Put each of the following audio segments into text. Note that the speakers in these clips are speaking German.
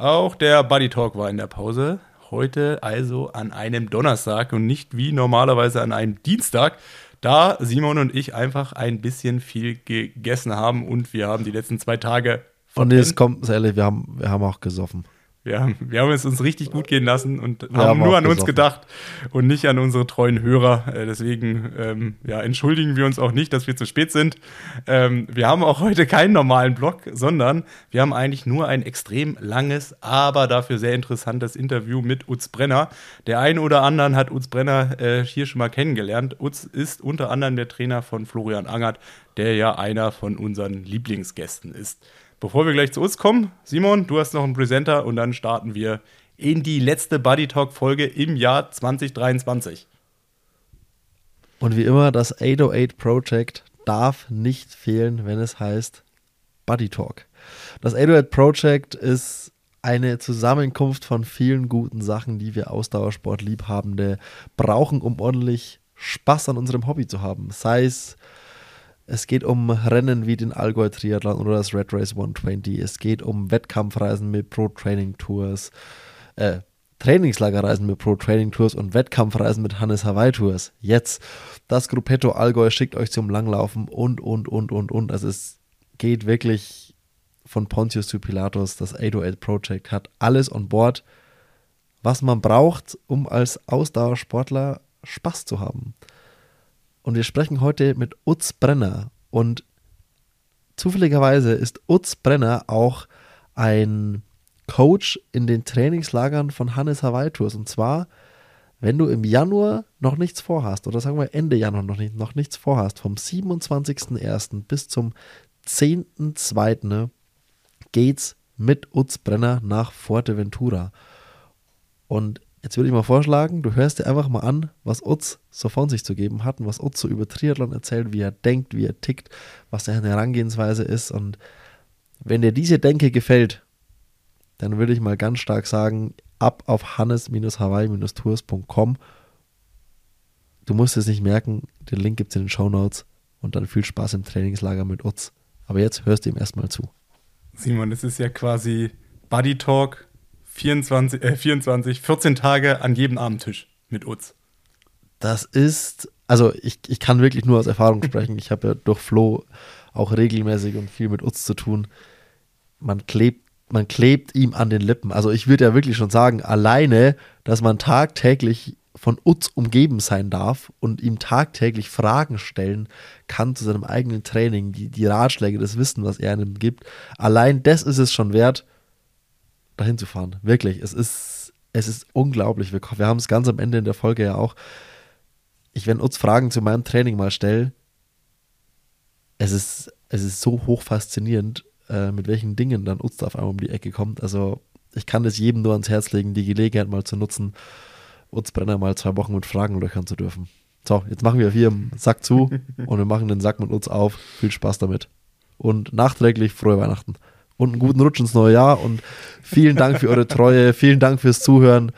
Auch der Buddy Talk war in der Pause. Heute also an einem Donnerstag und nicht wie normalerweise an einem Dienstag, da Simon und ich einfach ein bisschen viel gegessen haben und wir haben die letzten zwei Tage. Und es kommt, ehrlich, wir haben, wir haben auch gesoffen. Wir haben, wir haben es uns richtig gut gehen lassen und haben, haben nur an uns gedacht und nicht an unsere treuen Hörer. Äh, deswegen ähm, ja, entschuldigen wir uns auch nicht, dass wir zu spät sind. Ähm, wir haben auch heute keinen normalen Blog, sondern wir haben eigentlich nur ein extrem langes, aber dafür sehr interessantes Interview mit Utz Brenner. Der eine oder andere hat Utz Brenner äh, hier schon mal kennengelernt. Utz ist unter anderem der Trainer von Florian Angert, der ja einer von unseren Lieblingsgästen ist. Bevor wir gleich zu uns kommen, Simon, du hast noch einen Presenter und dann starten wir in die letzte Buddy Talk Folge im Jahr 2023. Und wie immer, das 808 Project darf nicht fehlen, wenn es heißt Buddy Talk. Das 808 Project ist eine Zusammenkunft von vielen guten Sachen, die wir Ausdauersportliebhabende brauchen, um ordentlich Spaß an unserem Hobby zu haben. Sei es es geht um Rennen wie den Allgäu Triathlon oder das Red Race 120. Es geht um Wettkampfreisen mit Pro Training Tours, äh, Trainingslagerreisen mit Pro Training Tours und Wettkampfreisen mit Hannes Hawaii Tours. Jetzt das Gruppetto Allgäu schickt euch zum Langlaufen und und und und und. Also es geht wirklich von Pontius zu Pilatus. Das 808 Project hat alles on board, was man braucht, um als Ausdauersportler Spaß zu haben. Und wir sprechen heute mit Utz Brenner. Und zufälligerweise ist Utz Brenner auch ein Coach in den Trainingslagern von Hannes Hawaii Tours. Und zwar, wenn du im Januar noch nichts vorhast, oder sagen wir Ende Januar noch, nicht, noch nichts vorhast, vom 27.01. bis zum 10.02. geht's mit Utz Brenner nach Fuerteventura. Und Jetzt würde ich mal vorschlagen, du hörst dir einfach mal an, was Utz so von sich zu geben hat und was Utz so über Triathlon erzählt, wie er denkt, wie er tickt, was seine Herangehensweise ist. Und wenn dir diese Denke gefällt, dann würde ich mal ganz stark sagen, ab auf hannes-hawaii-tours.com. Du musst es nicht merken, den Link gibt es in den Show Notes und dann viel Spaß im Trainingslager mit Utz. Aber jetzt hörst du ihm erstmal zu. Simon, es ist ja quasi Buddy Talk 24, äh, 24, 14 Tage an jedem Abendtisch mit Utz. Das ist, also ich, ich kann wirklich nur aus Erfahrung sprechen. Ich habe ja durch Flo auch regelmäßig und viel mit Utz zu tun. Man klebt, man klebt ihm an den Lippen. Also ich würde ja wirklich schon sagen, alleine, dass man tagtäglich von Utz umgeben sein darf und ihm tagtäglich Fragen stellen kann zu seinem eigenen Training, die, die Ratschläge, das Wissen, was er einem gibt. Allein das ist es schon wert, dahin zu fahren. Wirklich. Es ist, es ist unglaublich. Wir, wir haben es ganz am Ende in der Folge ja auch. Ich, wenn uns Fragen zu meinem Training mal stelle, es ist, es ist so hoch faszinierend, äh, mit welchen Dingen dann Utz auf einmal um die Ecke kommt. Also ich kann es jedem nur ans Herz legen, die Gelegenheit mal zu nutzen, Utz Brenner mal zwei Wochen mit Fragen löchern zu dürfen. So, jetzt machen wir hier im Sack zu und wir machen den Sack mit uns auf. Viel Spaß damit. Und nachträglich frohe Weihnachten und einen guten Rutsch ins neue Jahr und vielen Dank für eure Treue, vielen Dank fürs Zuhören.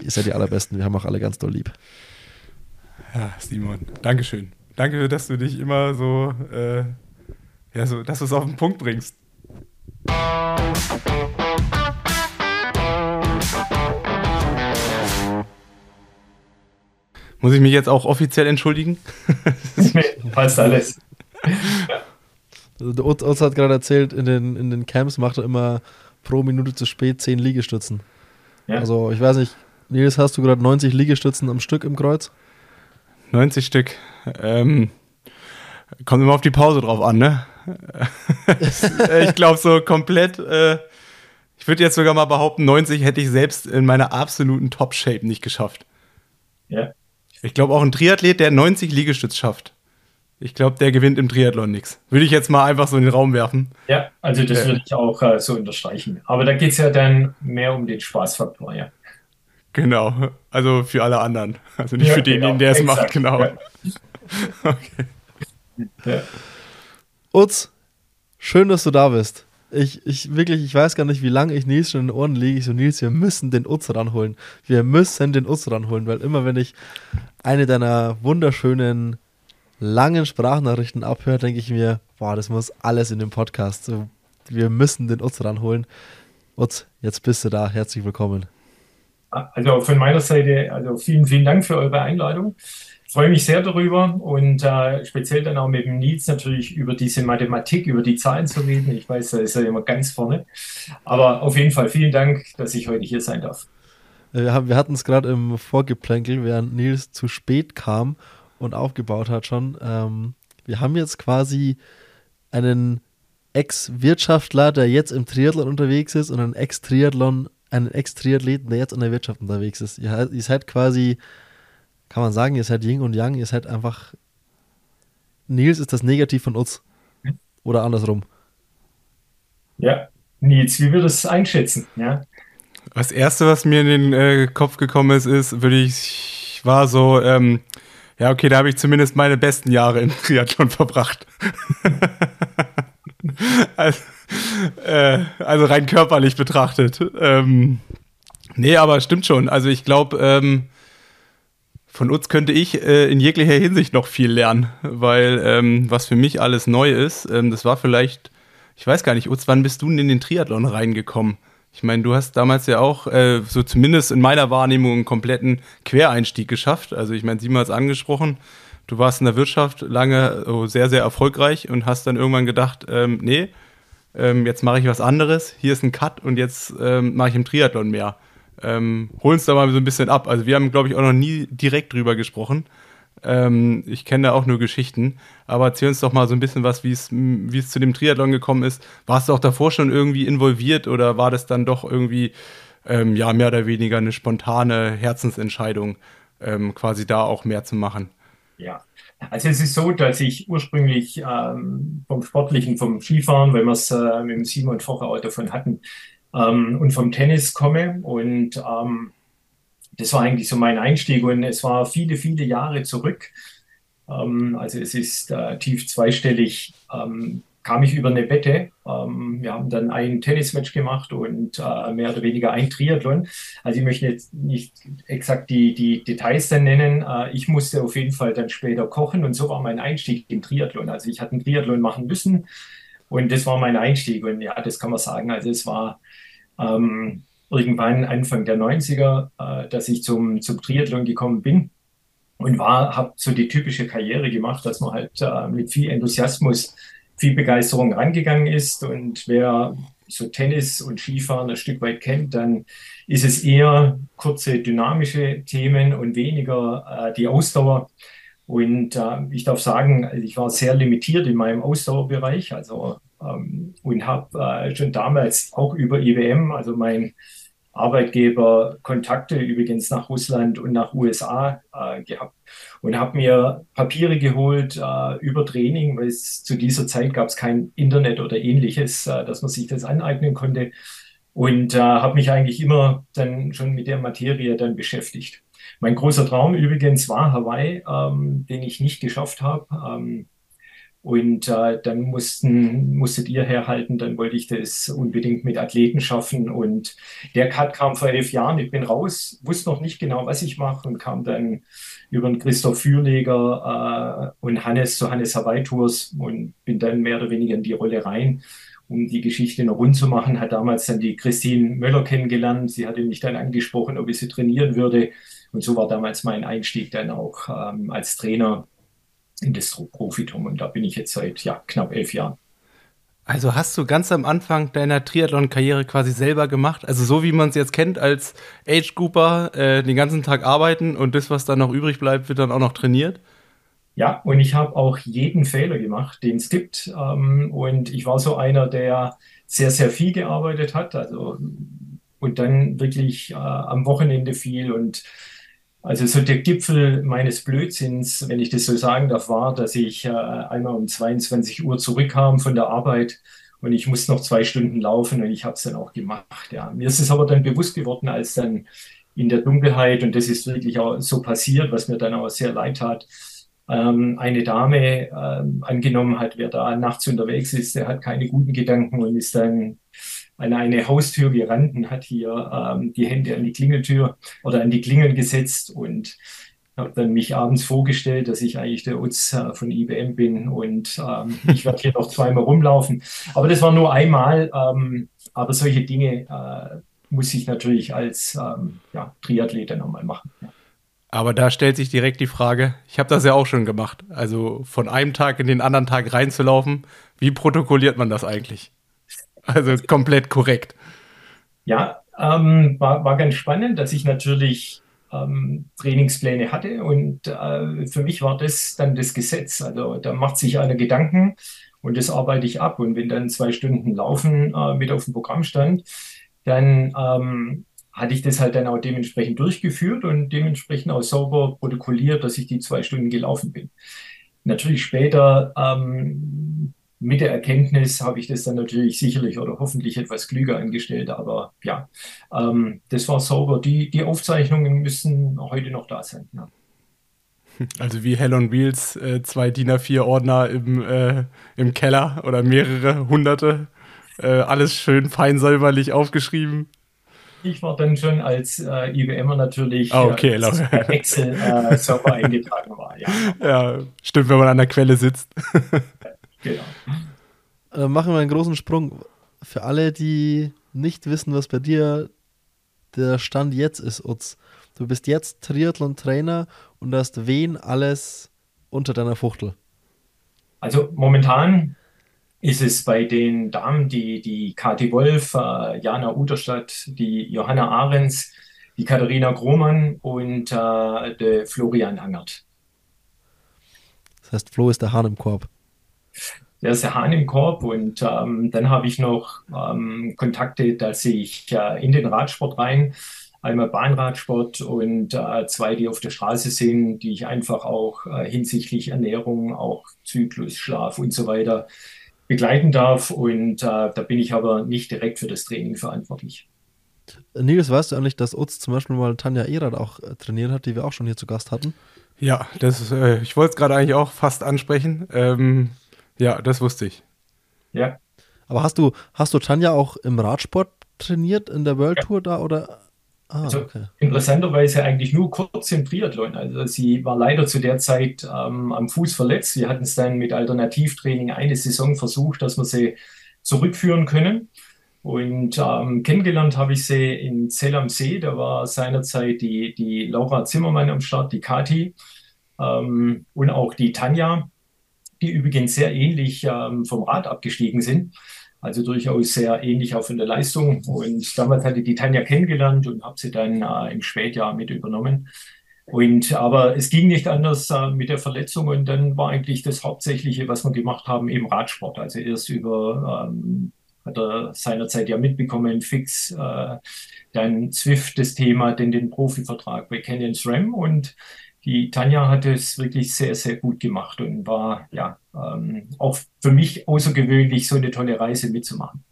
Ihr seid die Allerbesten, wir haben auch alle ganz doll lieb. Ja, Simon, Dankeschön. Danke, dass du dich immer so, äh, ja, so, dass du es auf den Punkt bringst. Muss ich mich jetzt auch offiziell entschuldigen? nee, passt alles. Der Utz hat gerade erzählt, in den, in den Camps macht er immer pro Minute zu spät 10 Liegestützen. Ja. Also ich weiß nicht, Nils, hast du gerade 90 Liegestützen am Stück im Kreuz? 90 Stück. Ähm, kommt immer auf die Pause drauf an, ne? ich glaube so komplett, äh, ich würde jetzt sogar mal behaupten, 90 hätte ich selbst in meiner absoluten Top-Shape nicht geschafft. Ja. Ich glaube auch ein Triathlet, der 90 Liegestütz schafft, ich glaube, der gewinnt im Triathlon nichts. Würde ich jetzt mal einfach so in den Raum werfen. Ja, also das würde ich auch äh, so unterstreichen. Aber da geht es ja dann mehr um den Spaßfaktor, ja. Genau, also für alle anderen. Also nicht ja, für den, genau. der es macht, genau. Ja. okay. Ja. Utz, schön, dass du da bist. Ich, ich wirklich, ich weiß gar nicht, wie lange ich Nils schon in den Ohren liege. Ich so, Nils, wir müssen den Utz ranholen. Wir müssen den Utz ranholen, weil immer wenn ich eine deiner wunderschönen langen Sprachnachrichten abhört, denke ich mir, boah, das muss alles in dem Podcast. Wir müssen den Utz ranholen. Utz, jetzt bist du da. Herzlich willkommen. Also von meiner Seite, also vielen, vielen Dank für eure Einladung. Ich freue mich sehr darüber und äh, speziell dann auch mit dem Nils natürlich über diese Mathematik, über die Zahlen zu reden. Ich weiß, da ist er immer ganz vorne. Aber auf jeden Fall vielen Dank, dass ich heute hier sein darf. Äh, wir hatten es gerade im Vorgeplänkel, während Nils zu spät kam und aufgebaut hat schon. Ähm, wir haben jetzt quasi einen Ex-Wirtschaftler, der jetzt im Triathlon unterwegs ist und einen Ex-Triathlon, einen Ex-Triathleten, der jetzt in der Wirtschaft unterwegs ist. Ihr, ihr seid quasi, kann man sagen, ihr seid Yin und Yang, ihr seid einfach Nils ist das Negativ von uns. Oder andersrum. Ja, Nils, wie würdest du es einschätzen? Ja. Das erste, was mir in den äh, Kopf gekommen ist, ist, würde ich, war so, ähm, ja, okay, da habe ich zumindest meine besten Jahre im Triathlon verbracht. also, äh, also, rein körperlich betrachtet. Ähm, nee, aber stimmt schon. Also ich glaube, ähm, von uns könnte ich äh, in jeglicher Hinsicht noch viel lernen, weil ähm, was für mich alles neu ist, ähm, das war vielleicht, ich weiß gar nicht, Utz, wann bist du denn in den Triathlon reingekommen? Ich meine, du hast damals ja auch, äh, so zumindest in meiner Wahrnehmung, einen kompletten Quereinstieg geschafft. Also ich meine, Simon hat es angesprochen, du warst in der Wirtschaft lange oh, sehr, sehr erfolgreich und hast dann irgendwann gedacht, ähm, nee, ähm, jetzt mache ich was anderes, hier ist ein Cut und jetzt ähm, mache ich im Triathlon mehr. Ähm, hol uns da mal so ein bisschen ab. Also wir haben, glaube ich, auch noch nie direkt drüber gesprochen. Ähm, ich kenne da auch nur Geschichten. Aber erzähl uns doch mal so ein bisschen was, wie es zu dem Triathlon gekommen ist. Warst du auch davor schon irgendwie involviert oder war das dann doch irgendwie ähm, ja mehr oder weniger eine spontane Herzensentscheidung, ähm, quasi da auch mehr zu machen? Ja, also es ist so, dass ich ursprünglich ähm, vom Sportlichen, vom Skifahren, weil wir es äh, mit dem Simon vorher auch davon hatten, ähm, und vom Tennis komme und ähm, das war eigentlich so mein Einstieg und es war viele, viele Jahre zurück. Ähm, also es ist äh, tief zweistellig, ähm, kam ich über eine Wette. Ähm, wir haben dann ein Tennismatch gemacht und äh, mehr oder weniger ein Triathlon. Also ich möchte jetzt nicht exakt die, die Details dann nennen. Äh, ich musste auf jeden Fall dann später kochen und so war mein Einstieg im Triathlon. Also ich hatte einen Triathlon machen müssen und das war mein Einstieg und ja, das kann man sagen. Also es war ähm, irgendwann Anfang der 90er, äh, dass ich zum, zum Triathlon gekommen bin und war, habe so die typische Karriere gemacht, dass man halt äh, mit viel Enthusiasmus, viel Begeisterung rangegangen ist. Und wer so Tennis und Skifahren ein Stück weit kennt, dann ist es eher kurze dynamische Themen und weniger äh, die Ausdauer. Und äh, ich darf sagen, also ich war sehr limitiert in meinem Ausdauerbereich, also und habe äh, schon damals auch über IBM, also mein Arbeitgeber Kontakte übrigens nach Russland und nach USA äh, gehabt und habe mir Papiere geholt äh, über Training, weil es zu dieser Zeit gab es kein Internet oder ähnliches, äh, dass man sich das aneignen konnte und äh, habe mich eigentlich immer dann schon mit der Materie dann beschäftigt. Mein großer Traum übrigens war Hawaii, ähm, den ich nicht geschafft habe. Ähm, und äh, dann mussten, musstet ihr herhalten, dann wollte ich das unbedingt mit Athleten schaffen. Und der Cut kam vor elf Jahren. Ich bin raus, wusste noch nicht genau, was ich mache und kam dann über den Christoph Fürleger äh, und Hannes zu Hannes Hawaii Tours und bin dann mehr oder weniger in die Rolle rein, um die Geschichte noch rund zu machen. Hat damals dann die Christine Möller kennengelernt. Sie hatte mich dann angesprochen, ob ich sie trainieren würde. Und so war damals mein Einstieg dann auch ähm, als Trainer in das Profitum. Und da bin ich jetzt seit ja, knapp elf Jahren. Also hast du ganz am Anfang deiner Triathlon-Karriere quasi selber gemacht? Also so wie man es jetzt kennt als Age-Grouper, äh, den ganzen Tag arbeiten und das, was dann noch übrig bleibt, wird dann auch noch trainiert? Ja, und ich habe auch jeden Fehler gemacht, den es gibt. Ähm, und ich war so einer, der sehr, sehr viel gearbeitet hat. Also und dann wirklich äh, am Wochenende viel und also so der Gipfel meines Blödsinns, wenn ich das so sagen darf, war, dass ich äh, einmal um 22 Uhr zurückkam von der Arbeit und ich musste noch zwei Stunden laufen und ich habe es dann auch gemacht. Ja. Mir ist es aber dann bewusst geworden, als dann in der Dunkelheit, und das ist wirklich auch so passiert, was mir dann auch sehr leid tat, ähm, eine Dame ähm, angenommen hat, wer da nachts unterwegs ist, der hat keine guten Gedanken und ist dann an eine Haustür gerannt und hat hier ähm, die Hände an die Klingeltür oder an die Klingeln gesetzt und habe dann mich abends vorgestellt, dass ich eigentlich der Utz äh, von IBM bin und ähm, ich werde hier noch zweimal rumlaufen. Aber das war nur einmal. Ähm, aber solche Dinge äh, muss ich natürlich als ähm, ja, Triathlet dann nochmal machen. Ja. Aber da stellt sich direkt die Frage, ich habe das ja auch schon gemacht, also von einem Tag in den anderen Tag reinzulaufen, wie protokolliert man das eigentlich? Also komplett korrekt. Ja, ähm, war, war ganz spannend, dass ich natürlich ähm, Trainingspläne hatte und äh, für mich war das dann das Gesetz. Also da macht sich einer Gedanken und das arbeite ich ab. Und wenn dann zwei Stunden Laufen äh, mit auf dem Programm stand, dann ähm, hatte ich das halt dann auch dementsprechend durchgeführt und dementsprechend auch sauber protokolliert, dass ich die zwei Stunden gelaufen bin. Natürlich später ähm, mit der Erkenntnis habe ich das dann natürlich sicherlich oder hoffentlich etwas klüger angestellt, aber ja, ähm, das war sauber. Die, die Aufzeichnungen müssen heute noch da sein. Ja. Also wie Hell on Wheels, äh, zwei DIN A4-Ordner im, äh, im Keller oder mehrere hunderte, äh, alles schön fein säuberlich aufgeschrieben. Ich war dann schon als äh, IBMer natürlich, ah, okay, äh, Excel-Server eingetragen war. Ja. ja, stimmt, wenn man an der Quelle sitzt. genau. Äh, machen wir einen großen Sprung. Für alle, die nicht wissen, was bei dir der Stand jetzt ist, Utz. Du bist jetzt Triathlon-Trainer und hast wen alles unter deiner Fuchtel? Also momentan ist es bei den Damen die, die Kati Wolf, äh, Jana Uderstadt, die Johanna Ahrens, die Katharina Grohmann und äh, der Florian Angert. Das heißt, Flo ist der Hahn im Korb. Der ist der Hahn im Korb und ähm, dann habe ich noch ähm, Kontakte, dass ich äh, in den Radsport rein, einmal Bahnradsport und äh, zwei, die auf der Straße sind, die ich einfach auch äh, hinsichtlich Ernährung, auch Zyklus, Schlaf und so weiter begleiten darf. Und äh, da bin ich aber nicht direkt für das Training verantwortlich. Nils, weißt du eigentlich, dass Utz zum Beispiel mal Tanja Erath auch äh, trainiert hat, die wir auch schon hier zu Gast hatten? Ja, das, äh, ich wollte es gerade eigentlich auch fast ansprechen. Ähm, ja, das wusste ich. Ja. Aber hast du, hast du Tanja auch im Radsport trainiert in der World Tour da oder Ah, also okay. interessanterweise eigentlich nur kurz im Triathlon. Also sie war leider zu der Zeit ähm, am Fuß verletzt. Wir hatten es dann mit Alternativtraining eine Saison versucht, dass wir sie zurückführen können. Und ähm, kennengelernt habe ich sie in Zell am See. Da war seinerzeit die, die Laura Zimmermann am Start, die Kati ähm, und auch die Tanja, die übrigens sehr ähnlich ähm, vom Rad abgestiegen sind. Also durchaus sehr ähnlich auch von der Leistung. Und damals hatte die Tanja kennengelernt und habe sie dann äh, im Spätjahr mit übernommen. Und aber es ging nicht anders äh, mit der Verletzung und dann war eigentlich das Hauptsächliche, was wir gemacht haben, eben Radsport. Also erst über ähm, hat er seinerzeit ja mitbekommen, fix, äh, dann Zwift das Thema, denn den Profivertrag bei Canyon SRAM und die Tanja hat es wirklich sehr, sehr gut gemacht und war ja ähm, auch für mich außergewöhnlich, so eine tolle Reise mitzumachen.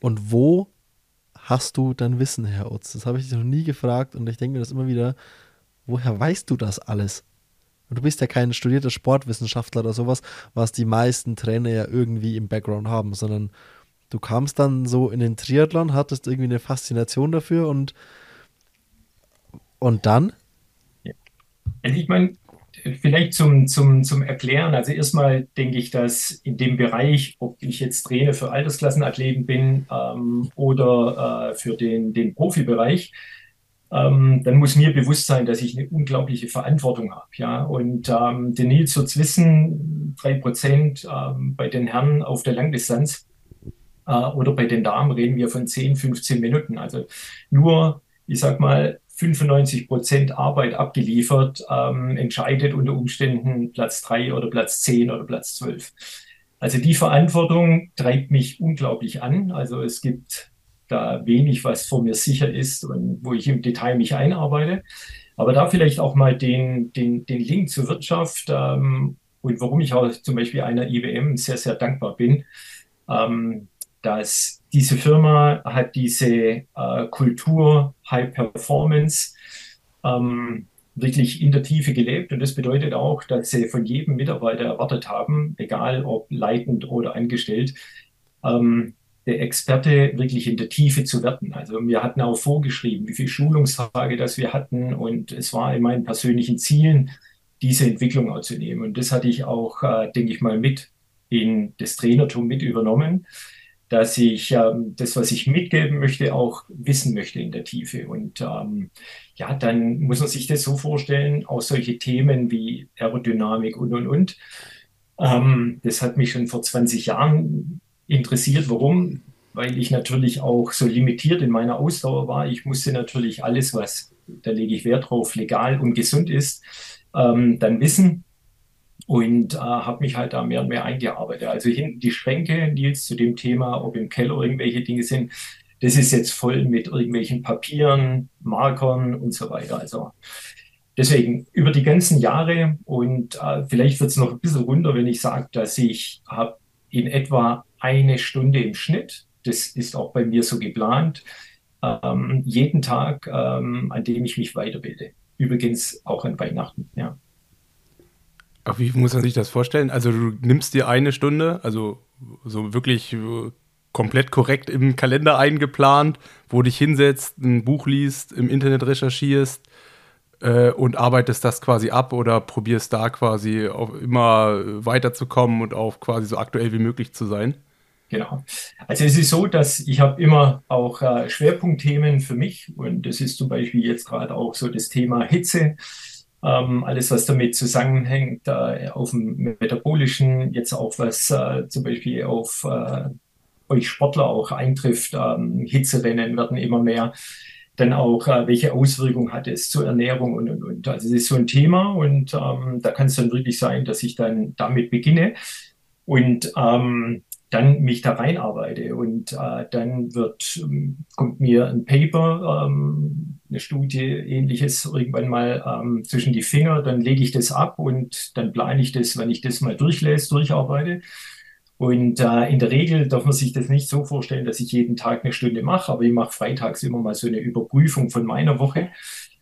Und wo hast du dein Wissen her, Utz? Das habe ich dich noch nie gefragt und ich denke mir das immer wieder, woher weißt du das alles? Und du bist ja kein studierter Sportwissenschaftler oder sowas, was die meisten Trainer ja irgendwie im Background haben, sondern du kamst dann so in den Triathlon, hattest irgendwie eine Faszination dafür und und dann? Also ich meine, vielleicht zum, zum, zum Erklären. Also erstmal denke ich, dass in dem Bereich, ob ich jetzt Trainer für Altersklassenathleten bin ähm, oder äh, für den, den Profibereich, ähm, dann muss mir bewusst sein, dass ich eine unglaubliche Verantwortung habe. Ja? Und ähm, den Nils wird wissen, drei Prozent ähm, bei den Herren auf der Langdistanz äh, oder bei den Damen reden wir von 10, 15 Minuten. Also nur, ich sag mal, 95 Prozent Arbeit abgeliefert, ähm, entscheidet unter Umständen Platz drei oder Platz zehn oder Platz zwölf. Also die Verantwortung treibt mich unglaublich an. Also es gibt da wenig, was vor mir sicher ist und wo ich im Detail mich einarbeite. Aber da vielleicht auch mal den, den, den Link zur Wirtschaft ähm, und warum ich auch zum Beispiel einer IBM sehr, sehr dankbar bin. Ähm, dass diese Firma hat diese äh, Kultur High Performance ähm, wirklich in der Tiefe gelebt. Und das bedeutet auch, dass sie von jedem Mitarbeiter erwartet haben, egal ob leitend oder angestellt, ähm, der Experte wirklich in der Tiefe zu werden. Also wir hatten auch vorgeschrieben, wie viele Schulungstage das wir hatten und es war in meinen persönlichen Zielen, diese Entwicklung auch zu nehmen. Und das hatte ich auch, äh, denke ich mal, mit in das Trainertum mit übernommen, dass ich ähm, das, was ich mitgeben möchte, auch wissen möchte in der Tiefe. Und ähm, ja, dann muss man sich das so vorstellen, auch solche Themen wie Aerodynamik und, und, und. Ähm, das hat mich schon vor 20 Jahren interessiert. Warum? Weil ich natürlich auch so limitiert in meiner Ausdauer war. Ich musste natürlich alles, was, da lege ich Wert drauf, legal und gesund ist, ähm, dann wissen und äh, habe mich halt da mehr und mehr eingearbeitet. Also hinten die Schränke, Nils, zu dem Thema, ob im Keller irgendwelche Dinge sind, das ist jetzt voll mit irgendwelchen Papieren, Markern und so weiter. Also deswegen über die ganzen Jahre und äh, vielleicht wird es noch ein bisschen runter, wenn ich sage, dass ich habe in etwa eine Stunde im Schnitt, das ist auch bei mir so geplant, ähm, jeden Tag, ähm, an dem ich mich weiterbilde. Übrigens auch an Weihnachten, ja. Ach, wie muss man sich das vorstellen? Also du nimmst dir eine Stunde, also so wirklich äh, komplett korrekt im Kalender eingeplant, wo dich hinsetzt, ein Buch liest, im Internet recherchierst äh, und arbeitest das quasi ab oder probierst da quasi auch immer weiterzukommen und auch quasi so aktuell wie möglich zu sein? Genau. Also es ist so, dass ich habe immer auch äh, Schwerpunktthemen für mich und das ist zum Beispiel jetzt gerade auch so das Thema Hitze, ähm, alles was damit zusammenhängt, äh, auf dem metabolischen, jetzt auch was äh, zum Beispiel auf äh, euch Sportler auch eintrifft, ähm, Hitzerennen werden immer mehr, dann auch äh, welche Auswirkungen hat es zur Ernährung und und und. Also es ist so ein Thema und ähm, da kann es dann wirklich sein, dass ich dann damit beginne. Und ähm, dann mich da reinarbeite und äh, dann wird, ähm, kommt mir ein Paper, ähm, eine Studie, ähnliches irgendwann mal ähm, zwischen die Finger, dann lege ich das ab und dann plane ich das, wenn ich das mal durchlese, durcharbeite. Und äh, in der Regel darf man sich das nicht so vorstellen, dass ich jeden Tag eine Stunde mache, aber ich mache freitags immer mal so eine Überprüfung von meiner Woche.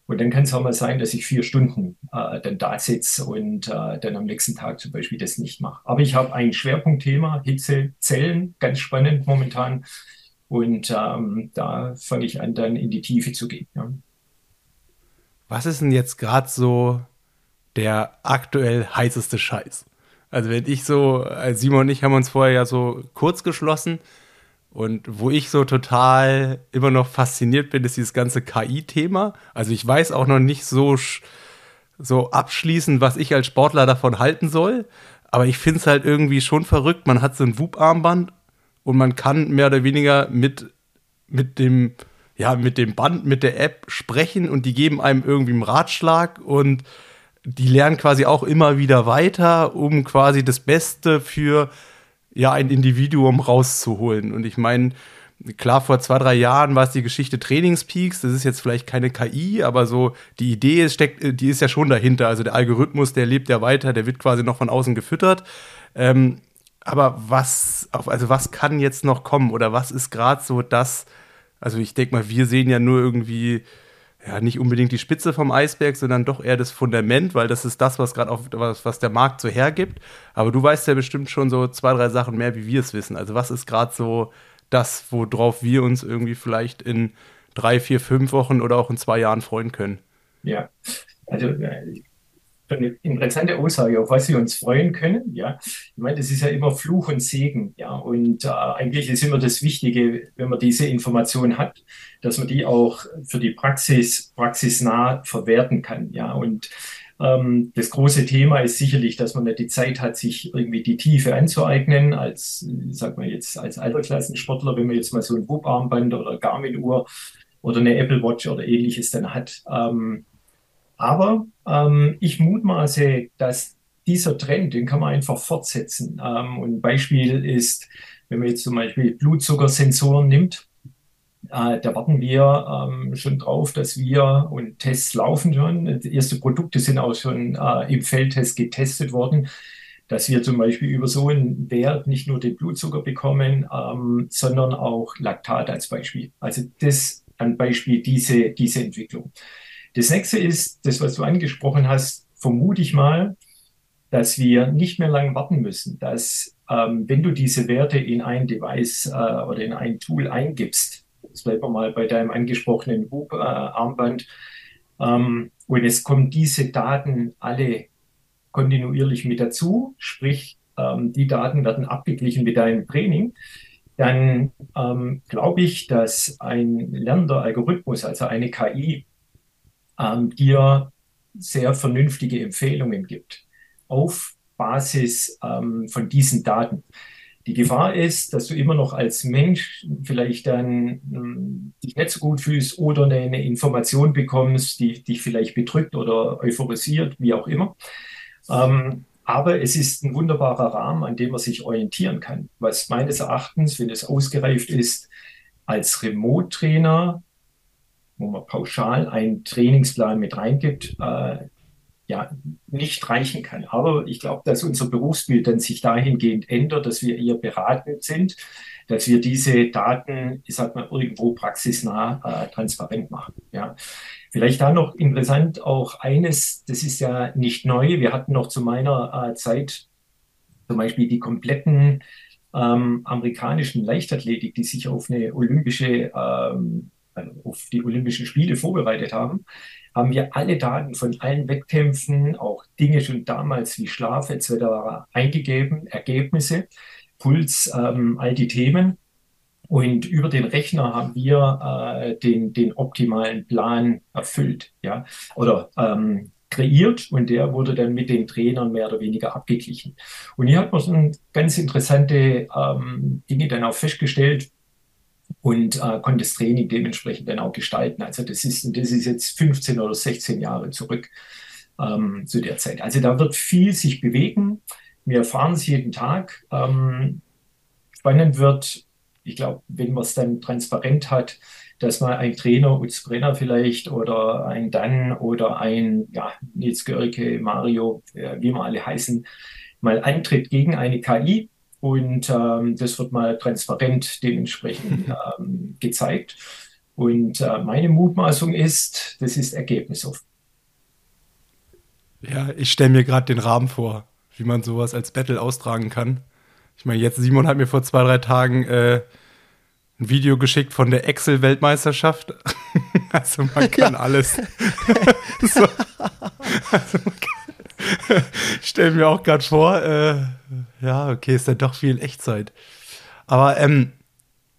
Und dann kann es auch mal sein, dass ich vier Stunden äh, dann da sitze und äh, dann am nächsten Tag zum Beispiel das nicht mache. Aber ich habe ein Schwerpunktthema, Hitze, Zellen, ganz spannend momentan. Und ähm, da fange ich an, dann in die Tiefe zu gehen. Ja. Was ist denn jetzt gerade so der aktuell heißeste Scheiß? Also wenn ich so, äh, Simon und ich haben uns vorher ja so kurz geschlossen und wo ich so total immer noch fasziniert bin, ist dieses ganze KI-Thema. Also ich weiß auch noch nicht so, so abschließend, was ich als Sportler davon halten soll. Aber ich finde es halt irgendwie schon verrückt. Man hat so ein WUP-Armband und man kann mehr oder weniger mit, mit dem, ja, mit dem Band, mit der App sprechen und die geben einem irgendwie einen Ratschlag und die lernen quasi auch immer wieder weiter, um quasi das Beste für ja, ein Individuum rauszuholen. Und ich meine, klar, vor zwei, drei Jahren war es die Geschichte Trainingspeaks. Das ist jetzt vielleicht keine KI, aber so die Idee steckt, die ist ja schon dahinter. Also der Algorithmus, der lebt ja weiter, der wird quasi noch von außen gefüttert. Ähm, aber was, also was kann jetzt noch kommen oder was ist gerade so das? Also ich denke mal, wir sehen ja nur irgendwie ja, nicht unbedingt die Spitze vom Eisberg, sondern doch eher das Fundament, weil das ist das, was gerade auf was, was der Markt so hergibt. Aber du weißt ja bestimmt schon so zwei, drei Sachen mehr, wie wir es wissen. Also was ist gerade so das, worauf wir uns irgendwie vielleicht in drei, vier, fünf Wochen oder auch in zwei Jahren freuen können? Ja, also äh, eine interessante Aussage, auf was wir uns freuen können. Ja, ich meine, das ist ja immer Fluch und Segen. Ja, und äh, eigentlich ist immer das Wichtige, wenn man diese Information hat, dass man die auch für die Praxis praxisnah verwerten kann. Ja, und ähm, das große Thema ist sicherlich, dass man nicht die Zeit hat, sich irgendwie die Tiefe anzueignen, als, sag mal jetzt, als Altersklassensportler, wenn man jetzt mal so ein Whoop-Armband oder Garmin-Uhr oder eine Apple Watch oder ähnliches dann hat. Ähm, aber ähm, ich mutmaße, dass dieser Trend, den kann man einfach fortsetzen. Ähm, und ein Beispiel ist, wenn man jetzt zum Beispiel Blutzuckersensoren nimmt, äh, da warten wir ähm, schon drauf, dass wir, und Tests laufen schon, die erste Produkte sind auch schon äh, im Feldtest getestet worden, dass wir zum Beispiel über so einen Wert nicht nur den Blutzucker bekommen, ähm, sondern auch Laktat als Beispiel. Also das ein Beispiel diese, diese Entwicklung. Das nächste ist, das, was du angesprochen hast, vermute ich mal, dass wir nicht mehr lange warten müssen, dass ähm, wenn du diese Werte in ein Device äh, oder in ein Tool eingibst, jetzt bleiben wir mal bei deinem angesprochenen Whoop-Armband, ähm, und es kommen diese Daten alle kontinuierlich mit dazu, sprich, ähm, die Daten werden abgeglichen mit deinem Training, dann ähm, glaube ich, dass ein lernender Algorithmus, also eine KI, ähm, dir sehr vernünftige Empfehlungen gibt auf Basis ähm, von diesen Daten. Die Gefahr ist, dass du immer noch als Mensch vielleicht dann ähm, dich nicht so gut fühlst oder eine, eine, Information bekommst, die dich vielleicht bedrückt oder euphorisiert, wie auch immer. Ähm, aber es ist ein wunderbarer Rahmen, an dem man sich orientieren kann, was meines Erachtens, wenn es ausgereift ist, als Remote-Trainer, wo man pauschal einen Trainingsplan mit reingibt, äh, ja, nicht reichen kann. Aber ich glaube, dass unser Berufsbild dann sich dahingehend ändert, dass wir eher beratend sind, dass wir diese Daten, ich sag mal, irgendwo praxisnah äh, transparent machen. Ja. Vielleicht da noch interessant auch eines, das ist ja nicht neu. Wir hatten noch zu meiner äh, Zeit zum Beispiel die kompletten ähm, amerikanischen Leichtathletik, die sich auf eine olympische, ähm, auf die Olympischen Spiele vorbereitet haben haben wir alle Daten von allen Wettkämpfen, auch Dinge schon damals wie Schlaf etc. eingegeben, Ergebnisse, Puls, ähm, all die Themen. Und über den Rechner haben wir äh, den, den optimalen Plan erfüllt, ja, oder ähm, kreiert und der wurde dann mit den Trainern mehr oder weniger abgeglichen. Und hier hat man so ganz interessante ähm, Dinge dann auch festgestellt, und äh, konnte das Training dementsprechend dann auch gestalten. Also das ist, das ist jetzt 15 oder 16 Jahre zurück ähm, zu der Zeit. Also da wird viel sich bewegen. Wir erfahren es jeden Tag. Ähm, spannend wird, ich glaube, wenn man es dann transparent hat, dass mal ein Trainer, Utz Brenner vielleicht oder ein Dan oder ein ja, Nils Görke, Mario, äh, wie wir alle heißen, mal antritt gegen eine KI und ähm, das wird mal transparent dementsprechend ähm, gezeigt. Und äh, meine Mutmaßung ist, das ist ergebnisoffen. Ja, ich stelle mir gerade den Rahmen vor, wie man sowas als Battle austragen kann. Ich meine, jetzt Simon hat mir vor zwei, drei Tagen äh, ein Video geschickt von der Excel-Weltmeisterschaft. also man kann ja. alles. so. also man kann ich stelle mir auch gerade vor, äh, ja, okay, ist ja doch viel Echtzeit. Aber ähm,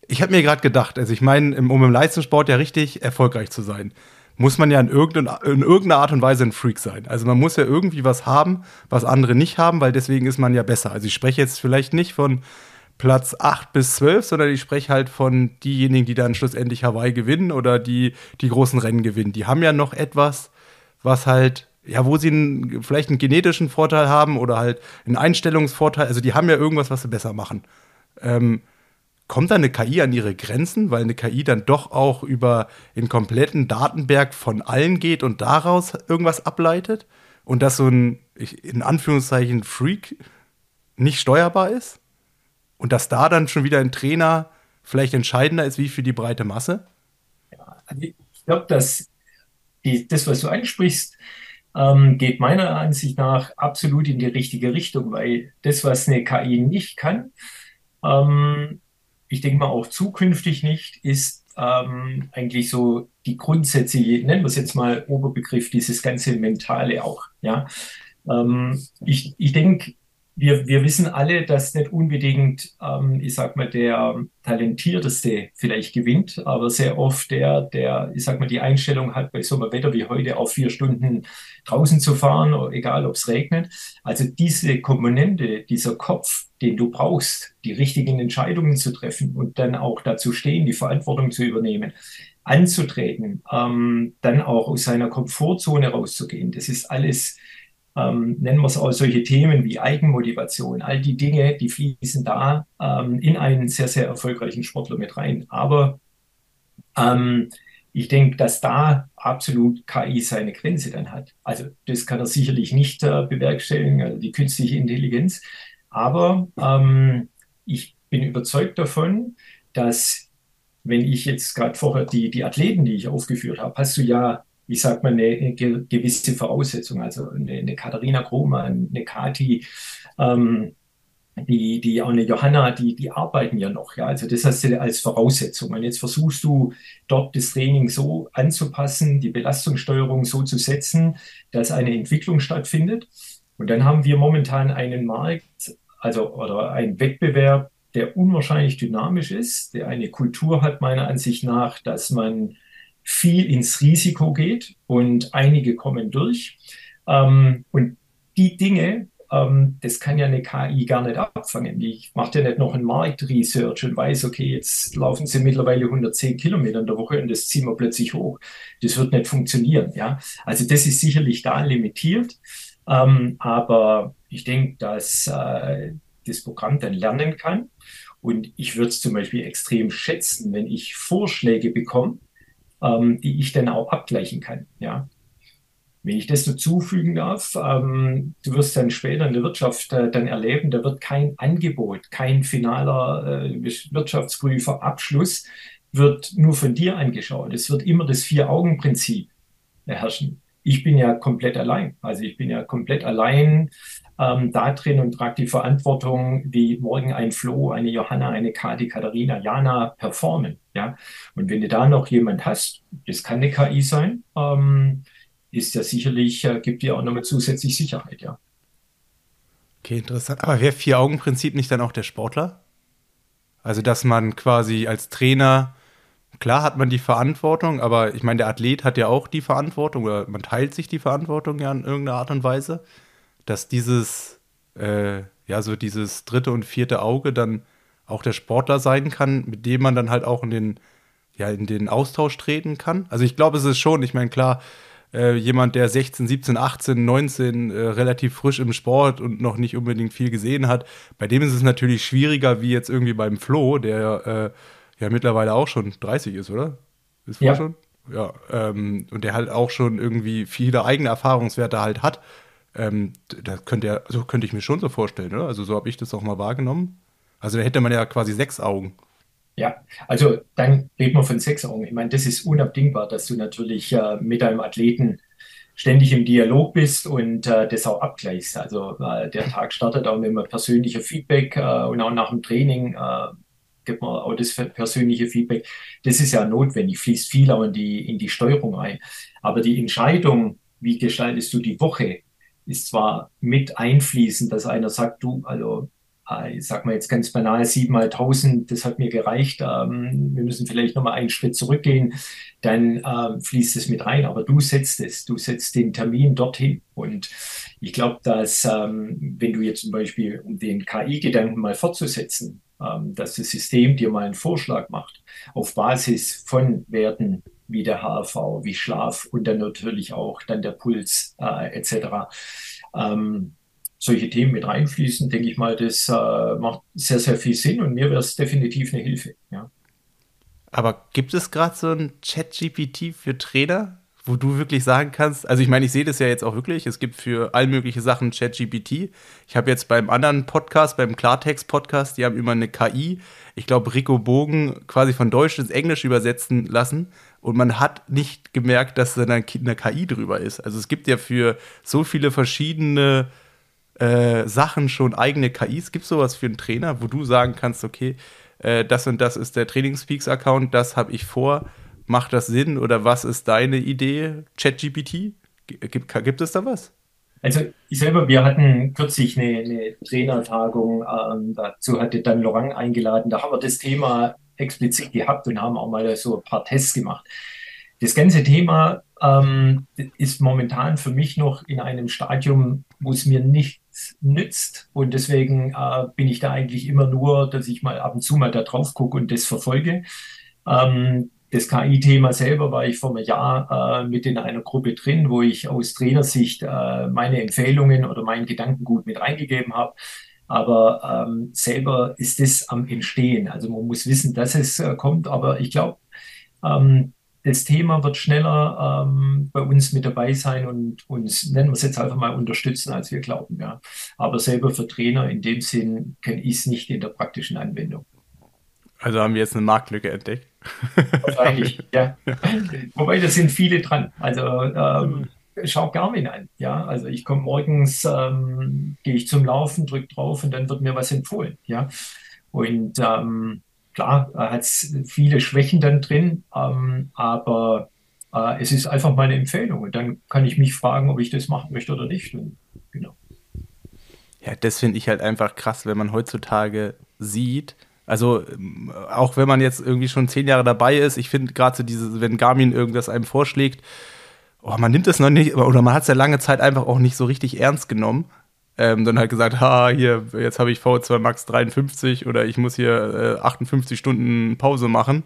ich habe mir gerade gedacht, also ich meine, um im Leistungssport ja richtig erfolgreich zu sein, muss man ja in irgendeiner Art und Weise ein Freak sein. Also man muss ja irgendwie was haben, was andere nicht haben, weil deswegen ist man ja besser. Also ich spreche jetzt vielleicht nicht von Platz 8 bis 12, sondern ich spreche halt von diejenigen, die dann schlussendlich Hawaii gewinnen oder die die großen Rennen gewinnen. Die haben ja noch etwas, was halt ja, wo sie einen, vielleicht einen genetischen Vorteil haben oder halt einen Einstellungsvorteil. Also die haben ja irgendwas, was sie besser machen. Ähm, kommt da eine KI an ihre Grenzen, weil eine KI dann doch auch über den kompletten Datenberg von allen geht und daraus irgendwas ableitet? Und dass so ein, in Anführungszeichen, Freak nicht steuerbar ist? Und dass da dann schon wieder ein Trainer vielleicht entscheidender ist wie für die breite Masse? Ja, also ich glaube, dass die, das, was du ansprichst, ähm, geht meiner Ansicht nach absolut in die richtige Richtung, weil das, was eine KI nicht kann, ähm, ich denke mal auch zukünftig nicht, ist ähm, eigentlich so die Grundsätze, nennen wir es jetzt mal Oberbegriff, dieses ganze Mentale auch. Ja, ähm, ich, ich denke, wir, wir wissen alle, dass nicht unbedingt, ähm, ich sag mal, der talentierteste vielleicht gewinnt, aber sehr oft der, der, ich sag mal, die Einstellung hat, bei so einem Wetter wie heute auch vier Stunden draußen zu fahren, egal ob es regnet. Also diese Komponente, dieser Kopf, den du brauchst, die richtigen Entscheidungen zu treffen und dann auch dazu stehen, die Verantwortung zu übernehmen, anzutreten, ähm, dann auch aus seiner Komfortzone rauszugehen. Das ist alles ähm, nennen wir es auch solche Themen wie Eigenmotivation, all die Dinge, die fließen da ähm, in einen sehr, sehr erfolgreichen Sportler mit rein. Aber ähm, ich denke, dass da absolut KI seine Grenze dann hat. Also das kann er sicherlich nicht äh, bewerkstelligen, also die künstliche Intelligenz. Aber ähm, ich bin überzeugt davon, dass wenn ich jetzt gerade vorher die, die Athleten, die ich aufgeführt habe, hast du ja wie sagt man, eine gewisse Voraussetzung. Also eine, eine Katharina Krohmann, eine Kati, ähm, die, die auch eine Johanna, die, die arbeiten ja noch, ja. Also das hast du als Voraussetzung. Und jetzt versuchst du dort das Training so anzupassen, die Belastungssteuerung so zu setzen, dass eine Entwicklung stattfindet. Und dann haben wir momentan einen Markt, also oder einen Wettbewerb, der unwahrscheinlich dynamisch ist, der eine Kultur hat, meiner Ansicht nach, dass man viel ins Risiko geht und einige kommen durch. Ähm, und die Dinge, ähm, das kann ja eine KI gar nicht abfangen. Ich mache ja nicht noch ein Marktresearch und weiß, okay, jetzt laufen sie mittlerweile 110 Kilometer in der Woche und das ziehen wir plötzlich hoch. Das wird nicht funktionieren. Ja? Also das ist sicherlich da limitiert. Ähm, aber ich denke, dass äh, das Programm dann lernen kann. Und ich würde es zum Beispiel extrem schätzen, wenn ich Vorschläge bekomme, ähm, die ich dann auch abgleichen kann. Ja. Wenn ich das dazufügen darf, ähm, du wirst dann später in der Wirtschaft äh, dann erleben, da wird kein Angebot, kein finaler äh, Wirtschaftsprüfer Abschluss wird nur von dir angeschaut. Es wird immer das Vier-Augen-Prinzip herrschen. Ich bin ja komplett allein. Also ich bin ja komplett allein ähm, da drin und trage die Verantwortung, wie morgen ein Flo, eine Johanna, eine Kati, Katharina, Jana performen. Ja? Und wenn du da noch jemand hast, das kann eine KI sein, ähm, ist ja sicherlich, äh, gibt dir auch nochmal zusätzlich Sicherheit, ja. Okay, interessant. Aber wäre Vier-Augen-Prinzip nicht dann auch der Sportler? Also, dass man quasi als Trainer, klar hat man die Verantwortung, aber ich meine, der Athlet hat ja auch die Verantwortung oder man teilt sich die Verantwortung ja in irgendeiner Art und Weise, dass dieses, äh, ja, so dieses dritte und vierte Auge dann auch der Sportler sein kann, mit dem man dann halt auch in den, ja, in den Austausch treten kann. Also ich glaube, es ist schon, ich meine, klar, äh, jemand, der 16, 17, 18, 19 äh, relativ frisch im Sport und noch nicht unbedingt viel gesehen hat, bei dem ist es natürlich schwieriger wie jetzt irgendwie beim Flo, der äh, ja mittlerweile auch schon 30 ist, oder? Ist Flo ja. schon? Ja, ähm, und der halt auch schon irgendwie viele eigene Erfahrungswerte halt hat. Ähm, da könnte er, so könnte ich mir schon so vorstellen, oder? Also so habe ich das auch mal wahrgenommen. Also da hätte man ja quasi sechs Augen. Ja, also dann reden wir von sechs Augen. Ich meine, das ist unabdingbar, dass du natürlich äh, mit deinem Athleten ständig im Dialog bist und äh, das auch abgleichst. Also äh, der Tag startet auch mit einem persönlichen Feedback äh, und auch nach dem Training äh, gibt man auch das persönliche Feedback. Das ist ja notwendig, fließt viel auch in die, in die Steuerung ein. Aber die Entscheidung, wie gestaltest du die Woche, ist zwar mit einfließend, dass einer sagt, du, also ich sag mal jetzt ganz banal, sieben mal tausend, das hat mir gereicht. Ähm, wir müssen vielleicht nochmal einen Schritt zurückgehen, dann ähm, fließt es mit rein. Aber du setzt es, du setzt den Termin dorthin. Und ich glaube, dass wenn du jetzt zum Beispiel, um den KI-Gedanken mal fortzusetzen, dass das System dir mal einen Vorschlag macht, auf Basis von Werten wie der HRV, wie Schlaf und dann natürlich auch dann der Puls äh, etc. Solche Themen mit reinfließen, denke ich mal, das äh, macht sehr, sehr viel Sinn und mir wäre es definitiv eine Hilfe. Ja. Aber gibt es gerade so ein Chat-GPT für Trainer, wo du wirklich sagen kannst, also ich meine, ich sehe das ja jetzt auch wirklich, es gibt für all mögliche Sachen Chat-GPT. Ich habe jetzt beim anderen Podcast, beim Klartext-Podcast, die haben immer eine KI, ich glaube Rico Bogen, quasi von Deutsch ins Englisch übersetzen lassen und man hat nicht gemerkt, dass da eine KI drüber ist. Also es gibt ja für so viele verschiedene äh, Sachen schon eigene KIs? Gibt es sowas für einen Trainer, wo du sagen kannst, okay, äh, das und das ist der Trainingspeaks-Account, das habe ich vor, macht das Sinn oder was ist deine Idee, ChatGPT? Gibt, gibt es da was? Also ich selber, wir hatten kürzlich eine, eine Trainertagung, ähm, dazu hatte dann Laurent eingeladen, da haben wir das Thema explizit gehabt und haben auch mal so ein paar Tests gemacht. Das ganze Thema ähm, ist momentan für mich noch in einem Stadium, wo es mir nichts nützt. Und deswegen äh, bin ich da eigentlich immer nur, dass ich mal ab und zu mal da drauf gucke und das verfolge. Ähm, das KI-Thema selber war ich vor einem Jahr äh, mit in einer Gruppe drin, wo ich aus Trainersicht äh, meine Empfehlungen oder meinen Gedankengut mit reingegeben habe. Aber ähm, selber ist es am Entstehen. Also man muss wissen, dass es äh, kommt. Aber ich glaube, ähm, das Thema wird schneller ähm, bei uns mit dabei sein und uns, nennen wir es jetzt einfach mal, unterstützen, als wir glauben. Ja. Aber selber für Trainer in dem Sinn kenne ich es nicht in der praktischen Anwendung. Also haben wir jetzt eine Marktlücke entdeckt. Wahrscheinlich, ja. Wobei, da sind viele dran. Also ähm, schau Garmin an. Ja, also ich komme morgens, ähm, gehe ich zum Laufen, drücke drauf und dann wird mir was empfohlen. Ja, und ähm, klar, hat es viele Schwächen dann drin, ähm, aber äh, es ist einfach meine Empfehlung. Und dann kann ich mich fragen, ob ich das machen möchte oder nicht. Und, genau. Ja, das finde ich halt einfach krass, wenn man heutzutage sieht, also ähm, auch wenn man jetzt irgendwie schon zehn Jahre dabei ist, ich finde gerade so diese, wenn Garmin irgendwas einem vorschlägt, oh, man nimmt es noch nicht, oder man hat es ja lange Zeit einfach auch nicht so richtig ernst genommen. Ähm, dann halt gesagt, ha, hier, jetzt habe ich V2 Max 53 oder ich muss hier äh, 58 Stunden Pause machen.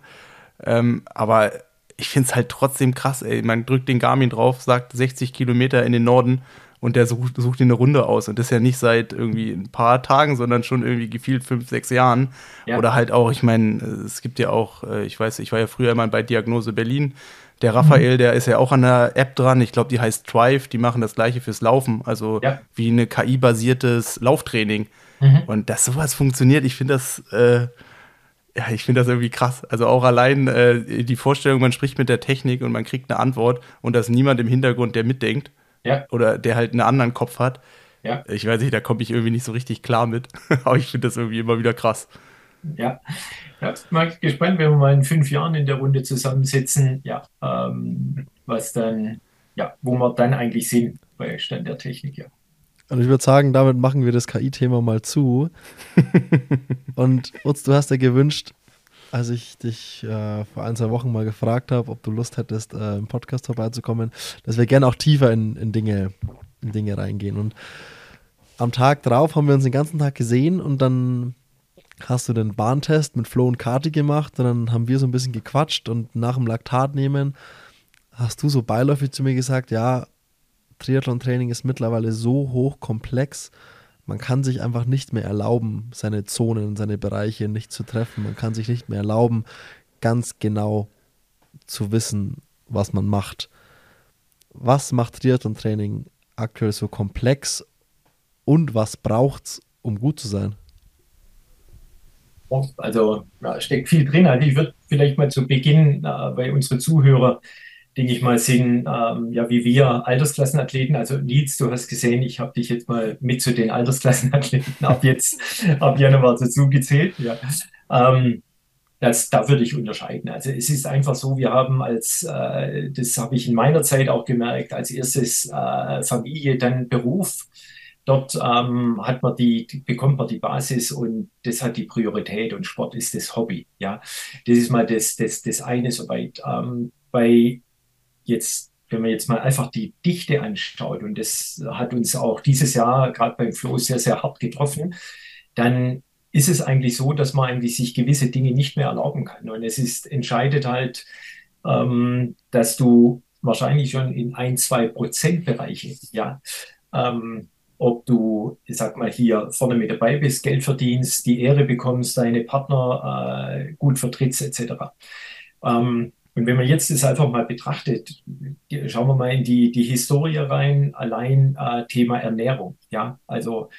Ähm, aber ich finde es halt trotzdem krass, ey. Man drückt den Garmin drauf, sagt 60 Kilometer in den Norden und der sucht, sucht dir eine Runde aus. Und das ist ja nicht seit irgendwie ein paar Tagen, sondern schon irgendwie gefühlt fünf, sechs Jahren. Ja. Oder halt auch, ich meine, es gibt ja auch, äh, ich weiß, ich war ja früher mal bei Diagnose Berlin. Der Raphael, der ist ja auch an der App dran. Ich glaube, die heißt Drive. Die machen das gleiche fürs Laufen. Also ja. wie eine KI-basiertes Lauftraining. Mhm. Und dass sowas funktioniert, ich finde das, äh, ja, ich finde das irgendwie krass. Also auch allein äh, die Vorstellung, man spricht mit der Technik und man kriegt eine Antwort und da ist niemand im Hintergrund, der mitdenkt. Ja. Oder der halt einen anderen Kopf hat. Ja. Ich weiß nicht, da komme ich irgendwie nicht so richtig klar mit. Aber ich finde das irgendwie immer wieder krass. Ja. Ja, mal gespannt, wenn wir mal in fünf Jahren in der Runde zusammensitzen, ja, ähm, was dann, ja, wo wir dann eigentlich sind bei Stand der Technik, ja. Und ich würde sagen, damit machen wir das KI-Thema mal zu. Und Utz, du hast ja gewünscht, als ich dich äh, vor ein, zwei Wochen mal gefragt habe, ob du Lust hättest, äh, im Podcast vorbeizukommen, dass wir gerne auch tiefer in, in, Dinge, in Dinge reingehen. Und am Tag drauf haben wir uns den ganzen Tag gesehen und dann hast du den Bahntest mit Flo und Kati gemacht und dann haben wir so ein bisschen gequatscht und nach dem Laktat nehmen hast du so beiläufig zu mir gesagt, ja, Triathlon-Training ist mittlerweile so hochkomplex, man kann sich einfach nicht mehr erlauben, seine Zonen, seine Bereiche nicht zu treffen. Man kann sich nicht mehr erlauben, ganz genau zu wissen, was man macht. Was macht Triathlon-Training aktuell so komplex und was braucht es, um gut zu sein? Also da steckt viel drin. Also ich würde vielleicht mal zu Beginn äh, bei unseren Zuhörern denke ich mal, sind ähm, ja wie wir Altersklassenathleten. Also Nils, du hast gesehen, ich habe dich jetzt mal mit zu den Altersklassenathleten ab jetzt, ab Januar dazu gezählt. Ja. Ähm, das, da würde ich unterscheiden. Also es ist einfach so, wir haben als, äh, das habe ich in meiner Zeit auch gemerkt, als erstes äh, Familie, dann Beruf. Dort ähm, hat man die, bekommt man die Basis und das hat die Priorität und Sport ist das Hobby. Ja, das ist mal das, das, das eine soweit. Ähm, bei jetzt, wenn man jetzt mal einfach die Dichte anschaut, und das hat uns auch dieses Jahr gerade beim Flow sehr, sehr hart getroffen, dann ist es eigentlich so, dass man eigentlich sich gewisse Dinge nicht mehr erlauben kann. Und es ist entscheidet halt, ähm, dass du wahrscheinlich schon in ein, zwei Prozentbereiche, ja, ähm, ob du, ich sag mal, hier vorne mit dabei bist, Geld verdienst, die Ehre bekommst, deine Partner äh, gut vertrittst, etc. Ähm, und wenn man jetzt das einfach mal betrachtet, schauen wir mal in die, die Historie rein, allein äh, Thema Ernährung. Ja, also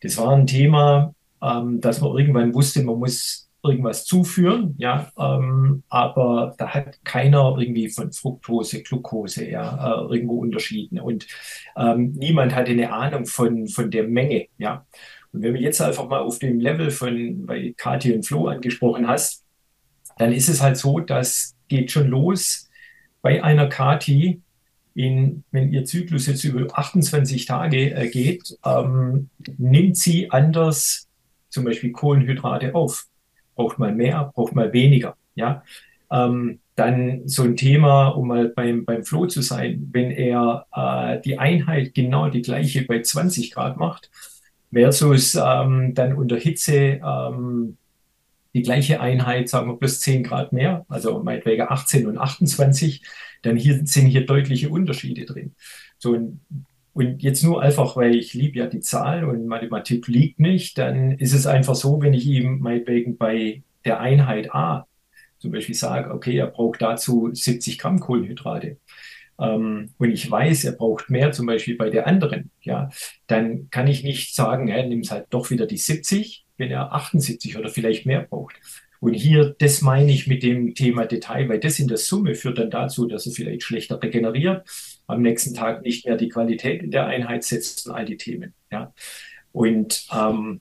das war ein Thema, ähm, dass man irgendwann wusste, man muss irgendwas zuführen, ja, ähm, aber da hat keiner irgendwie von Fructose, Glucose, ja, äh, irgendwo unterschieden und ähm, niemand hatte eine Ahnung von, von der Menge, ja. Und wenn wir jetzt einfach mal auf dem Level von, weil Kathi und Flo angesprochen hast, dann ist es halt so, dass geht schon los bei einer Kati, in, wenn ihr Zyklus jetzt über 28 Tage äh, geht, ähm, nimmt sie anders zum Beispiel Kohlenhydrate auf. Braucht mal mehr, braucht mal weniger. Ja, ähm, dann so ein Thema, um mal beim, beim Flow zu sein, wenn er äh, die Einheit genau die gleiche bei 20 Grad macht, versus ähm, dann unter Hitze ähm, die gleiche Einheit, sagen wir plus 10 Grad mehr, also meinetwegen 18 und 28, dann hier, sind hier deutliche Unterschiede drin. So, und jetzt nur einfach, weil ich liebe ja die Zahl und Mathematik liegt nicht, dann ist es einfach so, wenn ich ihm meinetwegen bei der Einheit A zum Beispiel sage, okay, er braucht dazu 70 Gramm Kohlenhydrate, ähm, und ich weiß, er braucht mehr, zum Beispiel bei der anderen, ja, dann kann ich nicht sagen, er nimmt halt doch wieder die 70, wenn er 78 oder vielleicht mehr braucht. Und hier, das meine ich mit dem Thema Detail, weil das in der Summe führt dann dazu, dass er vielleicht schlechter regeneriert, am nächsten Tag nicht mehr die Qualität in der Einheit setzt und all die Themen. Ja. Und ähm,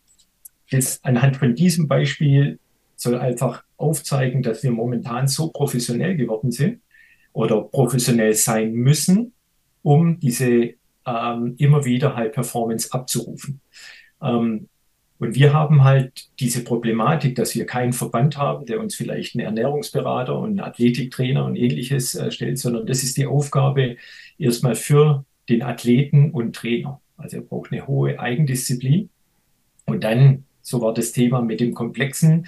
jetzt anhand von diesem Beispiel soll einfach aufzeigen, dass wir momentan so professionell geworden sind oder professionell sein müssen, um diese ähm, immer wieder High Performance abzurufen. Ähm, und wir haben halt diese Problematik, dass wir keinen Verband haben, der uns vielleicht einen Ernährungsberater und einen Athletiktrainer und ähnliches äh, stellt, sondern das ist die Aufgabe erstmal für den Athleten und Trainer. Also er braucht eine hohe Eigendisziplin. Und dann, so war das Thema mit dem Komplexen,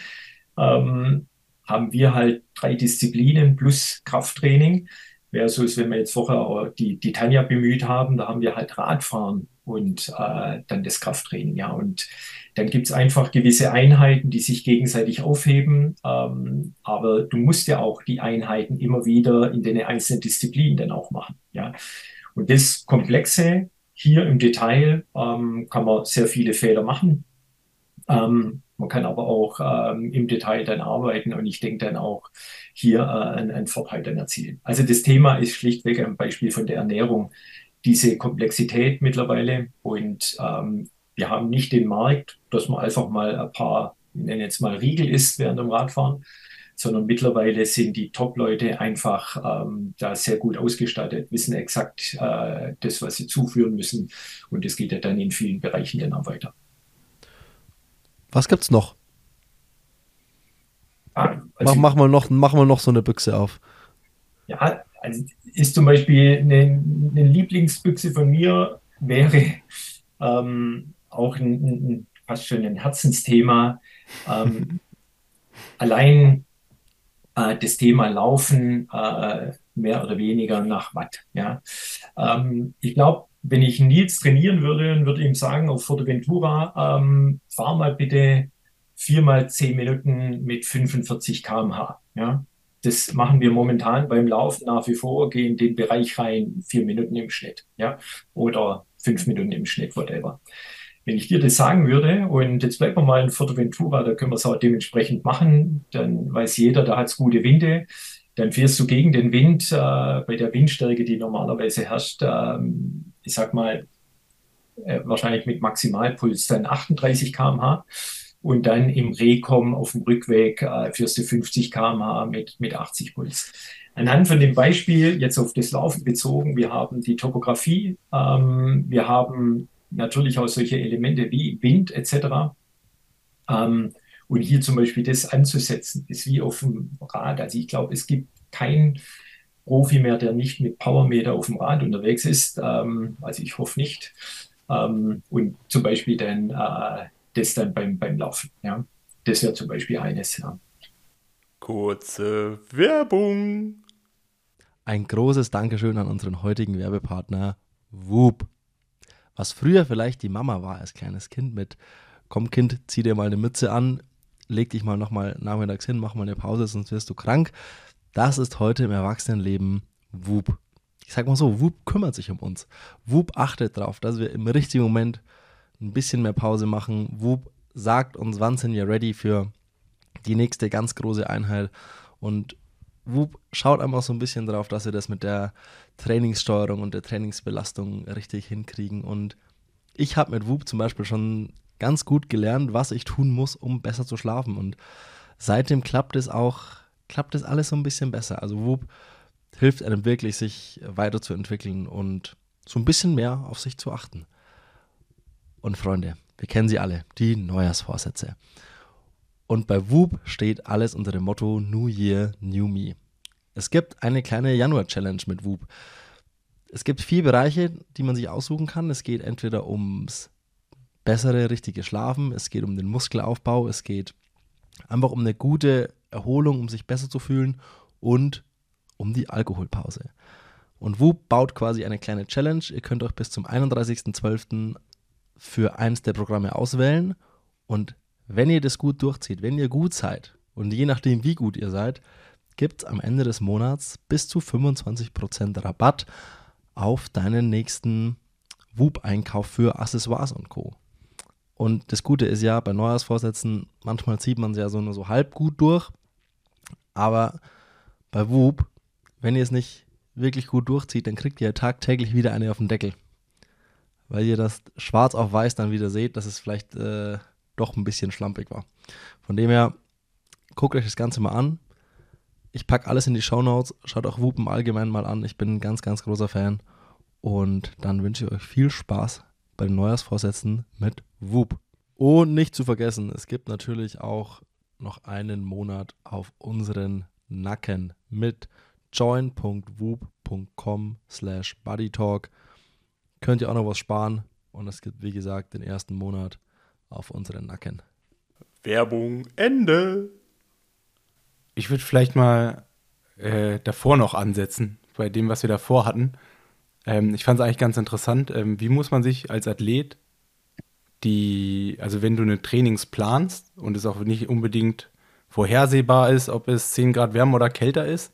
ähm, haben wir halt drei Disziplinen plus Krafttraining. Wäre so, als wenn wir jetzt vorher die, die Tanja bemüht haben, da haben wir halt Radfahren und äh, dann das Krafttraining. Ja, und dann gibt es einfach gewisse Einheiten, die sich gegenseitig aufheben. Ähm, aber du musst ja auch die Einheiten immer wieder in den einzelnen Disziplinen dann auch machen. Ja, und das Komplexe hier im Detail ähm, kann man sehr viele Fehler machen. Ähm, man kann aber auch ähm, im Detail dann arbeiten und ich denke dann auch hier äh, einen, einen Vorteil dann erzielen. Also das Thema ist schlichtweg ein Beispiel von der Ernährung, diese Komplexität mittlerweile und ähm, wir haben nicht den Markt, dass man einfach mal ein paar, ich nenne jetzt mal Riegel isst während dem Radfahren, sondern mittlerweile sind die Top-Leute einfach ähm, da sehr gut ausgestattet, wissen exakt äh, das, was sie zuführen müssen und das geht ja dann in vielen Bereichen dann auch weiter. Was gibt's noch? Ah, also mach, mach, mal noch, mach mal noch so eine Büchse auf. Ja, also ist zum Beispiel eine, eine Lieblingsbüchse von mir, wäre ähm, auch ein, ein, fast schon ein Herzensthema. Ähm, allein äh, das Thema Laufen äh, mehr oder weniger nach Watt. Ja. Ähm, ich glaube, wenn ich Nils trainieren würde und würde ihm sagen, auf Forteventura, ähm, fahr mal bitte viermal zehn Minuten mit 45 km/h. Ja? Das machen wir momentan beim Laufen nach wie vor, gehen den Bereich rein, vier Minuten im Schnitt, ja, oder fünf Minuten im Schnitt, whatever. Wenn ich dir das sagen würde, und jetzt bleiben wir mal in Forteventura, da können wir es auch dementsprechend machen, dann weiß jeder, da hat es gute Winde, dann fährst du gegen den Wind, äh, bei der Windstärke, die normalerweise herrscht, ähm, ich sag mal, äh, wahrscheinlich mit Maximalpuls dann 38 km/h und dann im Rekom auf dem Rückweg äh, fährst du 50 km/h mit, mit 80 Puls. Anhand von dem Beispiel, jetzt auf das Laufen bezogen, wir haben die Topografie, ähm, wir haben natürlich auch solche Elemente wie Wind etc. Ähm, und hier zum Beispiel das anzusetzen, ist wie auf dem Rad. Also ich glaube, es gibt keinen Profi mehr, der nicht mit Powermeter auf dem Rad unterwegs ist. Ähm, also ich hoffe nicht. Ähm, und zum Beispiel dann äh, das dann beim, beim Laufen. Ja. Das wäre zum Beispiel eines. Ja. Kurze Werbung. Ein großes Dankeschön an unseren heutigen Werbepartner Whoop. Was früher vielleicht die Mama war als kleines Kind mit Komm Kind, zieh dir mal eine Mütze an, leg dich mal nochmal nachmittags hin, mach mal eine Pause, sonst wirst du krank. Das ist heute im Erwachsenenleben Whoop. Ich sag mal so, Whoop kümmert sich um uns. Whoop achtet darauf, dass wir im richtigen Moment ein bisschen mehr Pause machen. Whoop sagt uns, wann sind wir ready für die nächste ganz große Einheit. Und Whoop schaut einfach so ein bisschen darauf, dass wir das mit der Trainingssteuerung und der Trainingsbelastung richtig hinkriegen. Und ich habe mit Whoop zum Beispiel schon ganz gut gelernt, was ich tun muss, um besser zu schlafen. Und seitdem klappt es auch, klappt es alles so ein bisschen besser. Also Whoop hilft einem wirklich, sich weiterzuentwickeln und so ein bisschen mehr auf sich zu achten. Und Freunde, wir kennen sie alle, die Neujahrsvorsätze. Und bei Whoop steht alles unter dem Motto New Year, New Me. Es gibt eine kleine Januar-Challenge mit Whoop. Es gibt vier Bereiche, die man sich aussuchen kann. Es geht entweder ums bessere, richtige Schlafen, es geht um den Muskelaufbau, es geht einfach um eine gute Erholung, um sich besser zu fühlen und um die Alkoholpause. Und Whoop baut quasi eine kleine Challenge. Ihr könnt euch bis zum 31.12. für eins der Programme auswählen. Und wenn ihr das gut durchzieht, wenn ihr gut seid und je nachdem, wie gut ihr seid, gibt es am Ende des Monats bis zu 25% Rabatt auf deinen nächsten Whoop-Einkauf für Accessoires und Co. Und das Gute ist ja, bei Neujahrsvorsätzen, manchmal zieht man es ja so nur so halb gut durch. Aber bei Whoop, wenn ihr es nicht wirklich gut durchzieht, dann kriegt ihr tagtäglich wieder eine auf den Deckel. Weil ihr das schwarz auf weiß dann wieder seht, dass es vielleicht äh, doch ein bisschen schlampig war. Von dem her, guckt euch das Ganze mal an. Ich packe alles in die Show Notes. Schaut auch Whoop im Allgemeinen mal an. Ich bin ein ganz, ganz großer Fan. Und dann wünsche ich euch viel Spaß bei den Neujahrsvorsätzen mit Whoop. Und nicht zu vergessen, es gibt natürlich auch noch einen Monat auf unseren Nacken mit join.whoop.com slash buddytalk. Könnt ihr auch noch was sparen und es gibt, wie gesagt, den ersten Monat auf unseren Nacken. Werbung Ende. Ich würde vielleicht mal äh, davor noch ansetzen, bei dem, was wir davor hatten. Ähm, ich fand es eigentlich ganz interessant. Ähm, wie muss man sich als Athlet die, also wenn du eine Trainings planst und es auch nicht unbedingt vorhersehbar ist, ob es 10 Grad wärmer oder kälter ist,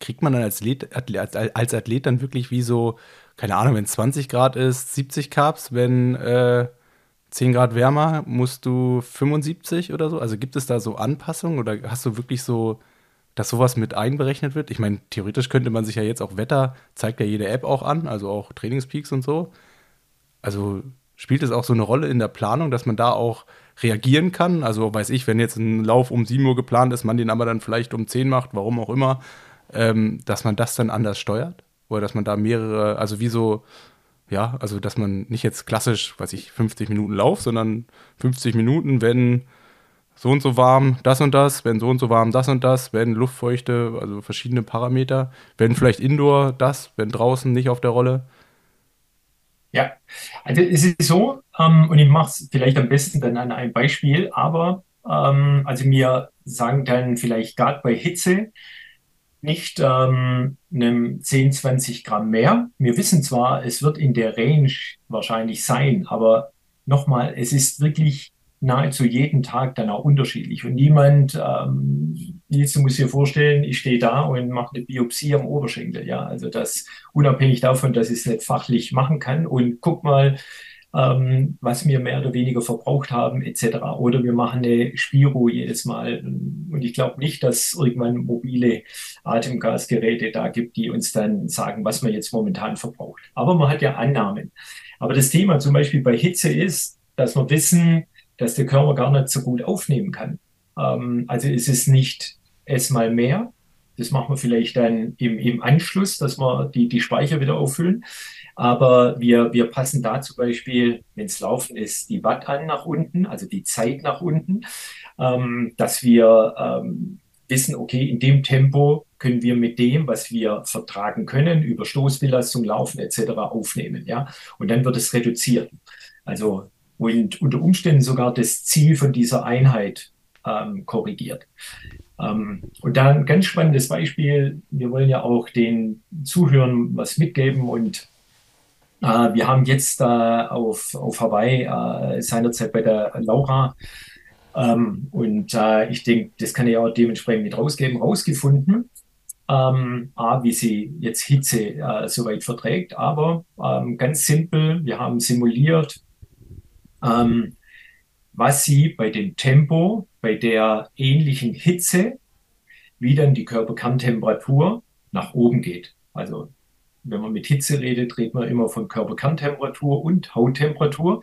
kriegt man dann als Athlet, als, als Athlet dann wirklich wie so, keine Ahnung, wenn es 20 Grad ist, 70 Carbs, wenn äh, 10 Grad wärmer, musst du 75 oder so? Also gibt es da so Anpassungen oder hast du wirklich so, dass sowas mit einberechnet wird? Ich meine, theoretisch könnte man sich ja jetzt auch Wetter, zeigt ja jede App auch an, also auch Trainingspeaks und so. Also spielt es auch so eine Rolle in der Planung, dass man da auch reagieren kann? Also weiß ich, wenn jetzt ein Lauf um 7 Uhr geplant ist, man den aber dann vielleicht um 10 macht, warum auch immer, ähm, dass man das dann anders steuert? Oder dass man da mehrere, also wie so, ja, also dass man nicht jetzt klassisch, weiß ich, 50 Minuten Lauf, sondern 50 Minuten, wenn so und so warm das und das, wenn so und so warm das und das, wenn Luftfeuchte, also verschiedene Parameter, wenn vielleicht Indoor das, wenn draußen nicht auf der Rolle. Ja, also es ist so, ähm, und ich mache es vielleicht am besten dann an einem Beispiel, aber ähm, also mir sagen dann vielleicht gerade bei Hitze nicht ähm, einem 10, 20 Gramm mehr. Wir wissen zwar, es wird in der Range wahrscheinlich sein, aber nochmal, es ist wirklich nahezu jeden Tag dann auch unterschiedlich. Und niemand, ähm, jetzt muss dir vorstellen, ich stehe da und mache eine Biopsie am Oberschenkel. Ja, also das unabhängig davon, dass ich es nicht fachlich machen kann. Und guck mal, ähm, was wir mehr oder weniger verbraucht haben, etc. Oder wir machen eine Spiro jedes Mal. Und ich glaube nicht, dass irgendwann mobile Atemgasgeräte da gibt, die uns dann sagen, was man jetzt momentan verbraucht. Aber man hat ja Annahmen. Aber das Thema zum Beispiel bei Hitze ist, dass wir wissen, dass der Körper gar nicht so gut aufnehmen kann. Ähm, also ist es nicht erstmal mehr. Das machen wir vielleicht dann im, im Anschluss, dass wir die, die Speicher wieder auffüllen. Aber wir, wir passen da zum Beispiel, wenn es laufen ist, die Watt an nach unten, also die Zeit nach unten, ähm, dass wir ähm, wissen, okay, in dem Tempo können wir mit dem, was wir vertragen können, über Stoßbelastung, Laufen etc. aufnehmen. Ja? Und dann wird es reduziert. Also und unter Umständen sogar das Ziel von dieser Einheit ähm, korrigiert. Ähm, und da ein ganz spannendes Beispiel. Wir wollen ja auch den Zuhörern was mitgeben und äh, wir haben jetzt äh, auf, auf Hawaii äh, seinerzeit bei der Laura ähm, und äh, ich denke, das kann ich auch dementsprechend mit rausgeben, rausgefunden, ähm, A, wie sie jetzt Hitze äh, soweit verträgt, aber ähm, ganz simpel, wir haben simuliert, ähm, was sie bei dem Tempo, bei der ähnlichen Hitze, wie dann die Körperkerntemperatur nach oben geht. Also wenn man mit Hitze redet, redet man immer von Körperkerntemperatur und Hauttemperatur.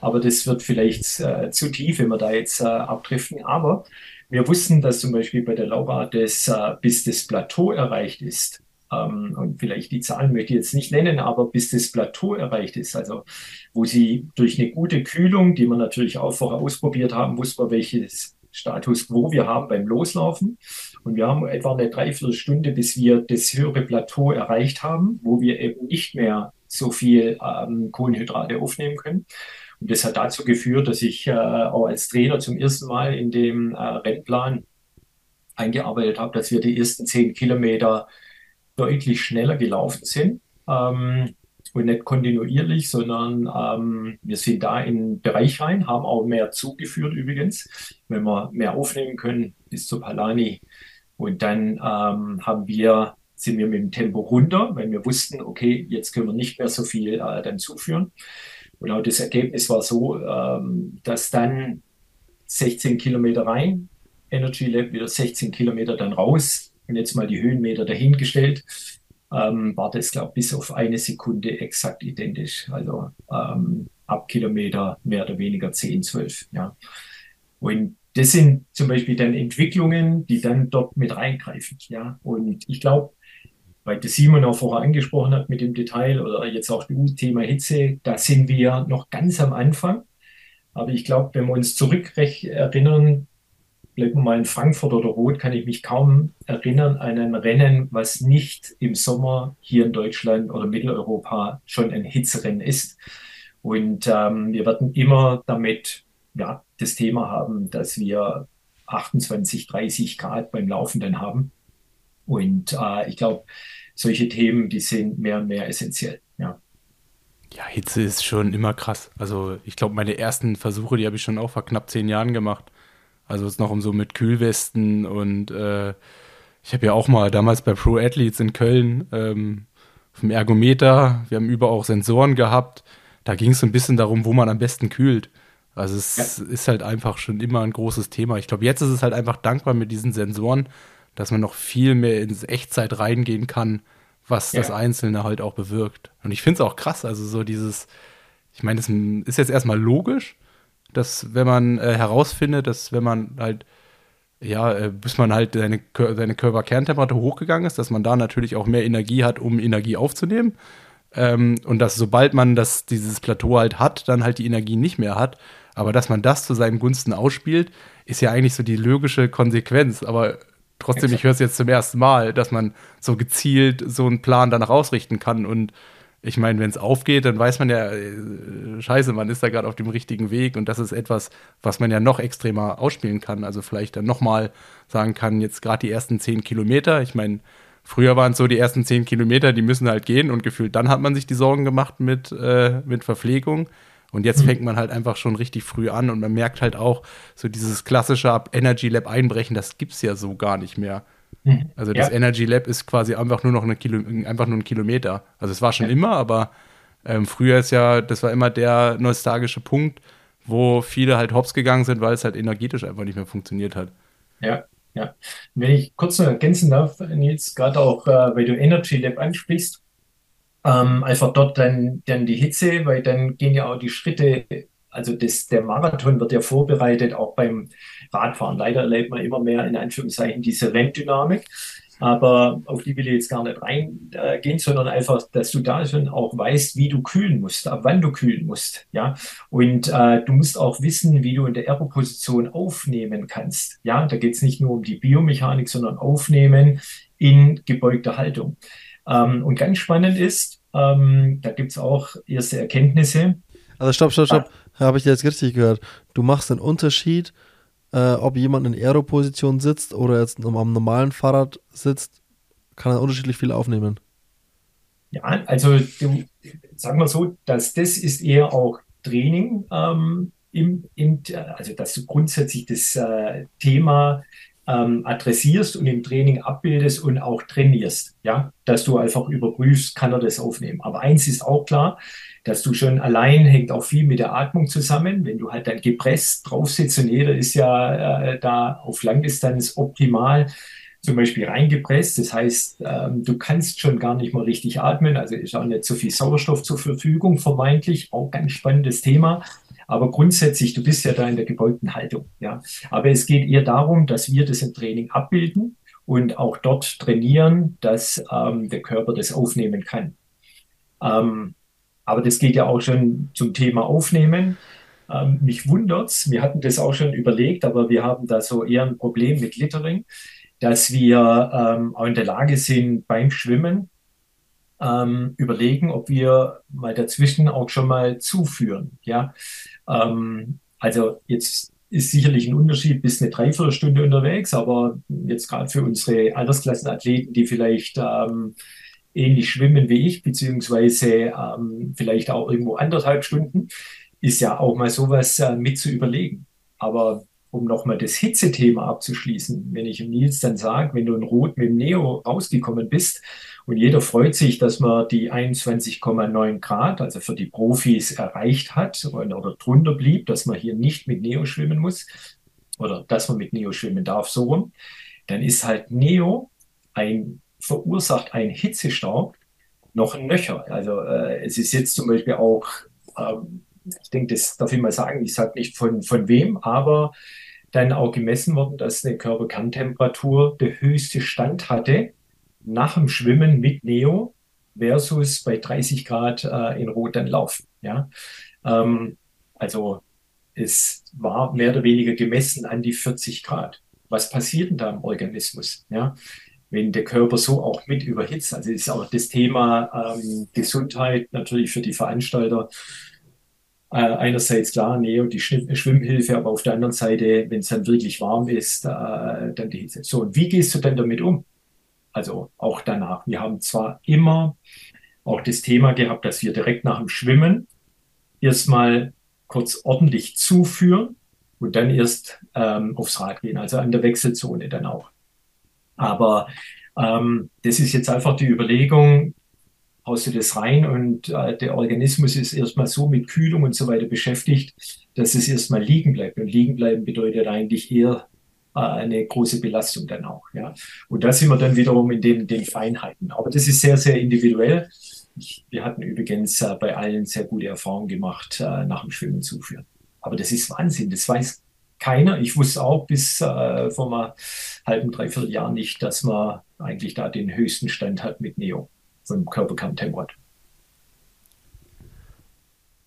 Aber das wird vielleicht äh, zu tief, wenn wir da jetzt äh, abdriften. Aber wir wussten, dass zum Beispiel bei der Laura das, äh, bis das Plateau erreicht ist, ähm, und vielleicht die Zahlen möchte ich jetzt nicht nennen, aber bis das Plateau erreicht ist, also wo sie durch eine gute Kühlung, die wir natürlich auch vorher ausprobiert haben, wussten wir, welches Status quo wir haben beim Loslaufen. Und wir haben etwa eine Dreiviertelstunde, bis wir das höhere Plateau erreicht haben, wo wir eben nicht mehr so viel ähm, Kohlenhydrate aufnehmen können. Und das hat dazu geführt, dass ich äh, auch als Trainer zum ersten Mal in dem äh, Rennplan eingearbeitet habe, dass wir die ersten zehn Kilometer deutlich schneller gelaufen sind. Ähm, und nicht kontinuierlich, sondern ähm, wir sind da in den Bereich rein, haben auch mehr zugeführt übrigens, wenn wir mehr aufnehmen können bis zu Palani. Und dann ähm, haben wir, sind wir mit dem Tempo runter, weil wir wussten, okay, jetzt können wir nicht mehr so viel äh, dann zuführen. Und auch das Ergebnis war so, ähm, dass dann 16 Kilometer rein, Energy Lab wieder 16 Kilometer dann raus, und jetzt mal die Höhenmeter dahingestellt, ähm, war das, glaube ich, bis auf eine Sekunde exakt identisch. Also ähm, ab Kilometer mehr oder weniger 10, 12. Ja. Und das sind zum Beispiel dann Entwicklungen, die dann dort mit reingreifen. Ja. Und ich glaube, weil der Simon auch vorher angesprochen hat mit dem Detail oder jetzt auch das Thema Hitze, da sind wir noch ganz am Anfang. Aber ich glaube, wenn wir uns zurück erinnern, bleiben wir mal in Frankfurt oder Rot, kann ich mich kaum erinnern an ein Rennen, was nicht im Sommer hier in Deutschland oder Mitteleuropa schon ein Hitzerennen ist. Und ähm, wir werden immer damit ja, das Thema haben, dass wir 28, 30 Grad beim Laufenden haben. Und äh, ich glaube, solche Themen, die sind mehr und mehr essentiell. Ja. Ja, Hitze ist schon immer krass. Also ich glaube, meine ersten Versuche, die habe ich schon auch vor knapp zehn Jahren gemacht. Also es noch um so mit Kühlwesten und äh, ich habe ja auch mal damals bei Pro Athletes in Köln ähm, vom Ergometer, wir haben überall auch Sensoren gehabt. Da ging es so ein bisschen darum, wo man am besten kühlt. Also es ja. ist halt einfach schon immer ein großes Thema. Ich glaube, jetzt ist es halt einfach dankbar mit diesen Sensoren, dass man noch viel mehr ins Echtzeit reingehen kann, was ja. das Einzelne halt auch bewirkt. Und ich finde es auch krass, also so dieses, ich meine, das ist jetzt erstmal logisch, dass wenn man äh, herausfindet, dass wenn man halt, ja, äh, bis man halt seine, seine Körperkerntemperatur hochgegangen ist, dass man da natürlich auch mehr Energie hat, um Energie aufzunehmen. Ähm, und dass sobald man das, dieses Plateau halt hat, dann halt die Energie nicht mehr hat. Aber dass man das zu seinen Gunsten ausspielt, ist ja eigentlich so die logische Konsequenz. Aber trotzdem, Exakt. ich höre es jetzt zum ersten Mal, dass man so gezielt so einen Plan danach ausrichten kann. Und ich meine, wenn es aufgeht, dann weiß man ja, äh, scheiße, man ist da gerade auf dem richtigen Weg und das ist etwas, was man ja noch extremer ausspielen kann. Also vielleicht dann nochmal sagen kann, jetzt gerade die ersten zehn Kilometer, ich meine, früher waren es so die ersten zehn Kilometer, die müssen halt gehen und gefühlt dann hat man sich die Sorgen gemacht mit, äh, mit Verpflegung. Und jetzt mhm. fängt man halt einfach schon richtig früh an und man merkt halt auch, so dieses klassische Energy Lab einbrechen, das gibt es ja so gar nicht mehr. Mhm. Also das ja. Energy Lab ist quasi einfach nur noch eine Kilo, einfach nur ein Kilometer. Also es war schon ja. immer, aber ähm, früher ist ja, das war immer der nostalgische Punkt, wo viele halt hops gegangen sind, weil es halt energetisch einfach nicht mehr funktioniert hat. Ja, ja. Wenn ich kurz noch ergänzen darf, Nils, gerade auch, äh, weil du Energy Lab ansprichst, ähm, einfach dort dann, dann die Hitze, weil dann gehen ja auch die Schritte also das, der Marathon wird ja vorbereitet, auch beim Radfahren. Leider erlebt man immer mehr in Anführungszeichen diese Renndynamik. Aber auf die will ich jetzt gar nicht reingehen, sondern einfach, dass du da schon auch weißt, wie du kühlen musst, ab wann du kühlen musst. Ja, und äh, du musst auch wissen, wie du in der Aeroposition aufnehmen kannst. Ja, da geht es nicht nur um die Biomechanik, sondern aufnehmen in gebeugter Haltung. Ähm, und ganz spannend ist, ähm, da gibt es auch erste Erkenntnisse. Also stopp, stopp, stopp. Ah habe ich jetzt richtig gehört. Du machst einen Unterschied, äh, ob jemand in Aero-Position sitzt oder jetzt am normalen Fahrrad sitzt, kann er unterschiedlich viel aufnehmen. Ja, also du, sagen wir so, dass das ist eher auch Training ähm, im, im, also dass du grundsätzlich das äh, Thema ähm, adressierst und im Training abbildest und auch trainierst, ja, dass du einfach überprüfst, kann er das aufnehmen. Aber eins ist auch klar, dass du schon allein hängt auch viel mit der Atmung zusammen. Wenn du halt dann gepresst drauf sitzt und jeder ist ja äh, da auf Langdistanz optimal zum Beispiel reingepresst. Das heißt, ähm, du kannst schon gar nicht mal richtig atmen. Also ist auch nicht so viel Sauerstoff zur Verfügung, vermeintlich. Auch ganz spannendes Thema. Aber grundsätzlich, du bist ja da in der gebeugten Haltung. Ja. Aber es geht eher darum, dass wir das im Training abbilden und auch dort trainieren, dass ähm, der Körper das aufnehmen kann. Ähm, aber das geht ja auch schon zum Thema Aufnehmen. Ähm, mich wundert's. Wir hatten das auch schon überlegt, aber wir haben da so eher ein Problem mit Littering, dass wir ähm, auch in der Lage sind, beim Schwimmen ähm, überlegen, ob wir mal dazwischen auch schon mal zuführen. Ja, ähm, also jetzt ist sicherlich ein Unterschied bis eine Dreiviertelstunde unterwegs, aber jetzt gerade für unsere Altersklassenathleten, die vielleicht ähm, ähnlich schwimmen wie ich, beziehungsweise ähm, vielleicht auch irgendwo anderthalb Stunden, ist ja auch mal sowas äh, mit zu überlegen. Aber um nochmal das Hitzethema abzuschließen, wenn ich Nils dann sage, wenn du in Rot mit dem Neo rausgekommen bist und jeder freut sich, dass man die 21,9 Grad, also für die Profis erreicht hat oder drunter blieb, dass man hier nicht mit Neo schwimmen muss oder dass man mit Neo schwimmen darf, so rum, dann ist halt Neo ein verursacht ein Hitzestaub noch nöcher. Also äh, es ist jetzt zum Beispiel auch, ähm, ich denke, das darf ich mal sagen, ich sage nicht von, von wem, aber dann auch gemessen worden, dass eine Körperkerntemperatur der höchste Stand hatte nach dem Schwimmen mit Neo versus bei 30 Grad äh, in Rot dann laufen. Ja? Ähm, also es war mehr oder weniger gemessen an die 40 Grad. Was passiert denn da im Organismus? Ja? Wenn der Körper so auch mit überhitzt. Also ist auch das Thema ähm, Gesundheit natürlich für die Veranstalter äh, einerseits klar, Neo, die Schwimmhilfe, aber auf der anderen Seite, wenn es dann wirklich warm ist, äh, dann die Hitze. So, und wie gehst du denn damit um? Also auch danach. Wir haben zwar immer auch das Thema gehabt, dass wir direkt nach dem Schwimmen erstmal kurz ordentlich zuführen und dann erst ähm, aufs Rad gehen, also an der Wechselzone dann auch. Aber ähm, das ist jetzt einfach die Überlegung, haust du das rein und äh, der Organismus ist erstmal so mit Kühlung und so weiter beschäftigt, dass es erstmal liegen bleibt. Und liegen bleiben bedeutet eigentlich eher äh, eine große Belastung dann auch. Ja. Und da sind wir dann wiederum in den, den Feinheiten. Aber das ist sehr, sehr individuell. Wir hatten übrigens äh, bei allen sehr gute Erfahrungen gemacht äh, nach dem Schwimmen zuführen. Aber das ist Wahnsinn. Das weiß keiner. Ich wusste auch bis äh, vor einem halben, dreiviertel Jahr nicht, dass man eigentlich da den höchsten Stand hat mit Neo vom Körperkerntemperatur.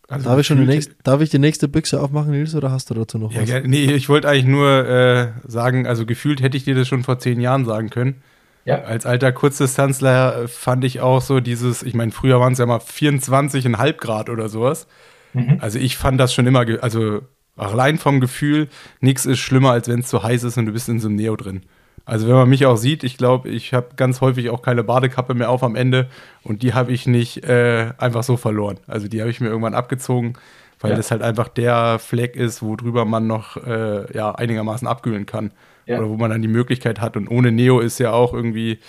Also darf, ich schon die nächste, darf ich die nächste Büchse aufmachen, Nils, oder hast du dazu noch ja, was? Ja, nee, ich wollte eigentlich nur äh, sagen, also gefühlt hätte ich dir das schon vor zehn Jahren sagen können. Ja. Als alter Kurzdistanzler fand ich auch so dieses, ich meine, früher waren es ja mal 24,5 Grad oder sowas. Mhm. Also ich fand das schon immer, also allein vom Gefühl, nichts ist schlimmer, als wenn es zu heiß ist und du bist in so einem Neo drin. Also wenn man mich auch sieht, ich glaube, ich habe ganz häufig auch keine Badekappe mehr auf am Ende und die habe ich nicht äh, einfach so verloren. Also die habe ich mir irgendwann abgezogen, weil ja. das halt einfach der Fleck ist, worüber man noch äh, ja, einigermaßen abkühlen kann ja. oder wo man dann die Möglichkeit hat. Und ohne Neo ist ja auch irgendwie,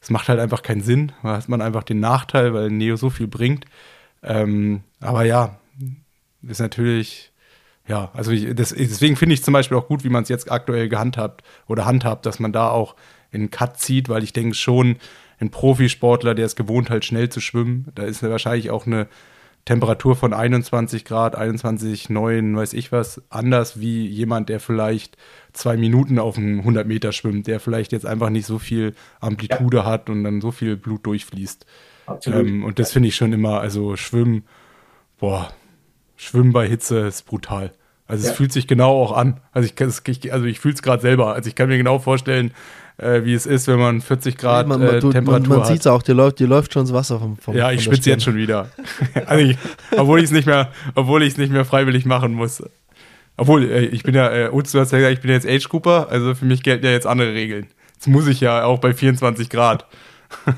es macht halt einfach keinen Sinn. Da hat man einfach den Nachteil, weil Neo so viel bringt. Ähm, aber ja, ist natürlich, ja, also ich, das, deswegen finde ich zum Beispiel auch gut, wie man es jetzt aktuell gehandhabt oder handhabt, dass man da auch in Cut zieht, weil ich denke schon, ein Profisportler, der es gewohnt halt schnell zu schwimmen, da ist wahrscheinlich auch eine Temperatur von 21 Grad, 21, 9, weiß ich was, anders wie jemand, der vielleicht zwei Minuten auf einem 100 Meter schwimmt, der vielleicht jetzt einfach nicht so viel Amplitude ja. hat und dann so viel Blut durchfließt. Absolut. Ähm, und das finde ich schon immer, also Schwimmen, boah, Schwimmen bei Hitze ist brutal. Also ja. es fühlt sich genau auch an. Also ich, also ich fühle es gerade selber. Also ich kann mir genau vorstellen, äh, wie es ist, wenn man 40 Grad man, man, äh, Temperatur man, man sieht es auch, dir läuft, dir läuft schon das Wasser vom, vom Ja, ich schwitze jetzt schon wieder. also ich, obwohl ich es nicht mehr, obwohl ich es nicht mehr freiwillig machen muss. Obwohl, äh, ich bin ja, äh, hast ja gesagt, ich bin jetzt Age Cooper, also für mich gelten ja jetzt andere Regeln. Jetzt muss ich ja auch bei 24 Grad.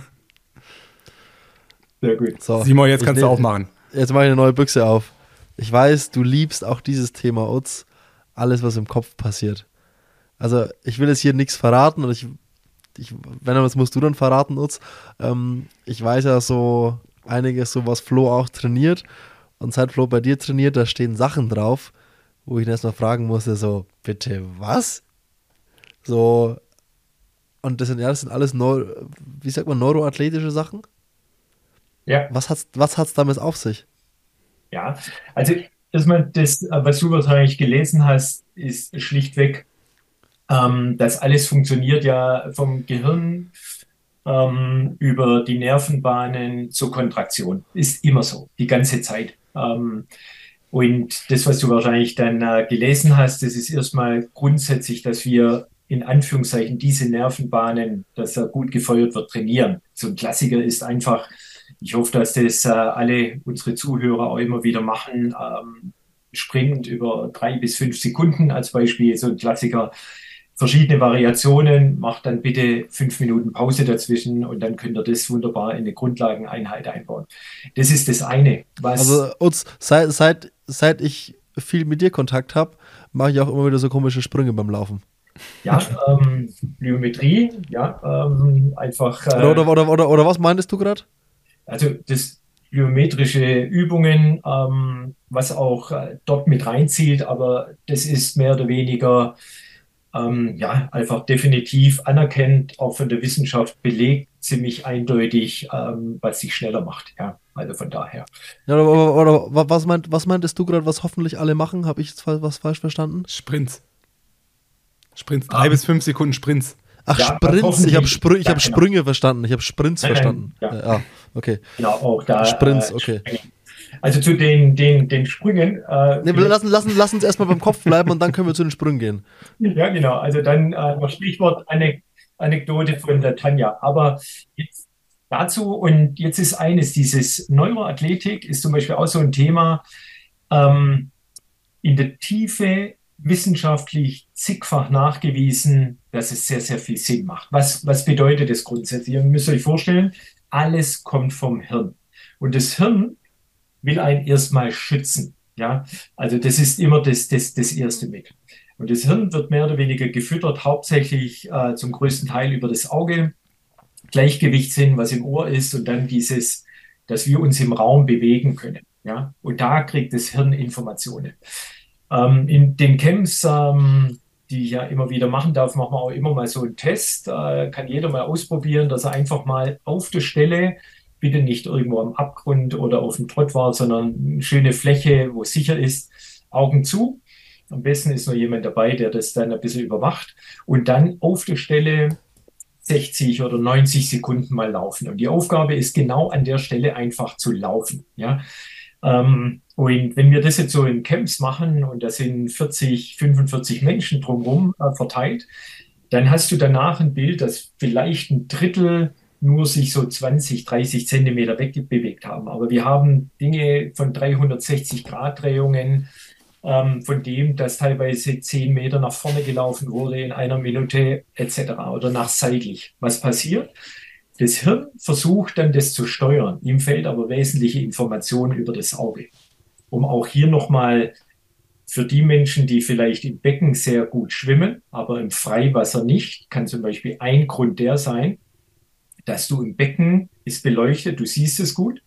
Sehr gut. So, Simon, jetzt kannst du aufmachen. Jetzt mache ich eine neue Büchse auf. Ich weiß, du liebst auch dieses Thema Utz. Alles, was im Kopf passiert. Also ich will jetzt hier nichts verraten und ich, ich wenn das musst du dann verraten, Utz. Ähm, ich weiß ja so einiges, so was Flo auch trainiert. Und seit Flo bei dir trainiert, da stehen Sachen drauf, wo ich ihn erstmal fragen musste, so, bitte was? So, und das sind ja, das sind alles, Neu wie sagt man, neuroathletische Sachen? Ja. Was hat's, was hat's damit auf sich? Ja, also erstmal das, was du wahrscheinlich gelesen hast, ist schlichtweg ähm, das alles funktioniert ja vom Gehirn ähm, über die Nervenbahnen zur Kontraktion. Ist immer so, die ganze Zeit. Ähm, und das, was du wahrscheinlich dann äh, gelesen hast, das ist erstmal grundsätzlich, dass wir in Anführungszeichen diese Nervenbahnen, dass er gut gefeuert wird, trainieren. So ein Klassiker ist einfach, ich hoffe, dass das äh, alle unsere Zuhörer auch immer wieder machen, ähm, springend über drei bis fünf Sekunden als Beispiel, so ein Klassiker verschiedene Variationen, macht dann bitte fünf Minuten Pause dazwischen und dann könnt ihr das wunderbar in eine Grundlageneinheit einbauen. Das ist das eine. Also uns, seit, seit, seit ich viel mit dir Kontakt habe, mache ich auch immer wieder so komische Sprünge beim Laufen. Ja, ähm, Biometrie, ja, ähm, einfach. Äh, oder, oder, oder, oder, was meintest du gerade? Also das biometrische Übungen, ähm, was auch äh, dort mit reinzieht, aber das ist mehr oder weniger ähm, ja, einfach definitiv anerkennt, auch von der Wissenschaft belegt, ziemlich eindeutig, ähm, was sich schneller macht. Ja, also von daher. Ja, oder, oder, oder was, meint, was meintest du gerade, was hoffentlich alle machen? Habe ich jetzt was falsch verstanden? Sprints. Sprints, drei ah. bis fünf Sekunden Sprints. Ach, ja, Sprints, ich habe Spr hab ja, genau. Sprünge verstanden, ich habe Sprints nein, verstanden. Nein, ja. ja, okay. Genau, auch da. Sprints, äh, okay. Also zu den, den, den Sprüngen. Äh, nee, lassen, lassen, lassen uns erstmal beim Kopf bleiben und dann können wir zu den Sprüngen gehen. Ja, genau. Also dann äh, noch Stichwort Anek Anekdote von der Tanja. Aber jetzt dazu, und jetzt ist eines, dieses Neuroathletik ist zum Beispiel auch so ein Thema. Ähm, in der Tiefe wissenschaftlich zigfach nachgewiesen, dass es sehr, sehr viel Sinn macht. Was, was bedeutet das grundsätzlich? Ihr müsst euch vorstellen, alles kommt vom Hirn. Und das Hirn will einen erstmal schützen. Ja, also das ist immer das, das, das erste mit. Und das Hirn wird mehr oder weniger gefüttert, hauptsächlich äh, zum größten Teil über das Auge, Gleichgewichtssinn, was im Ohr ist, und dann dieses, dass wir uns im Raum bewegen können. Ja, und da kriegt das Hirn Informationen. Ähm, in den Camps, ähm, die ich ja immer wieder machen darf, machen wir auch immer mal so einen Test. Äh, kann jeder mal ausprobieren, dass er einfach mal auf der Stelle, bitte nicht irgendwo am Abgrund oder auf dem Trottwart, sondern eine schöne Fläche, wo es sicher ist, Augen zu. Am besten ist noch jemand dabei, der das dann ein bisschen überwacht und dann auf der Stelle 60 oder 90 Sekunden mal laufen. Und die Aufgabe ist genau an der Stelle einfach zu laufen. Ja. Ähm, und wenn wir das jetzt so in Camps machen und da sind 40, 45 Menschen drumherum äh, verteilt, dann hast du danach ein Bild, das vielleicht ein Drittel nur sich so 20, 30 Zentimeter wegbewegt haben. Aber wir haben Dinge von 360 Grad Drehungen, ähm, von dem, dass teilweise 10 Meter nach vorne gelaufen wurde in einer Minute etc. oder nach seitlich. Was passiert? Das Hirn versucht dann das zu steuern. Ihm fällt aber wesentliche Informationen über das Auge. Um auch hier nochmal für die Menschen, die vielleicht im Becken sehr gut schwimmen, aber im Freiwasser nicht, kann zum Beispiel ein Grund der sein, dass du im Becken ist beleuchtet, du siehst es gut.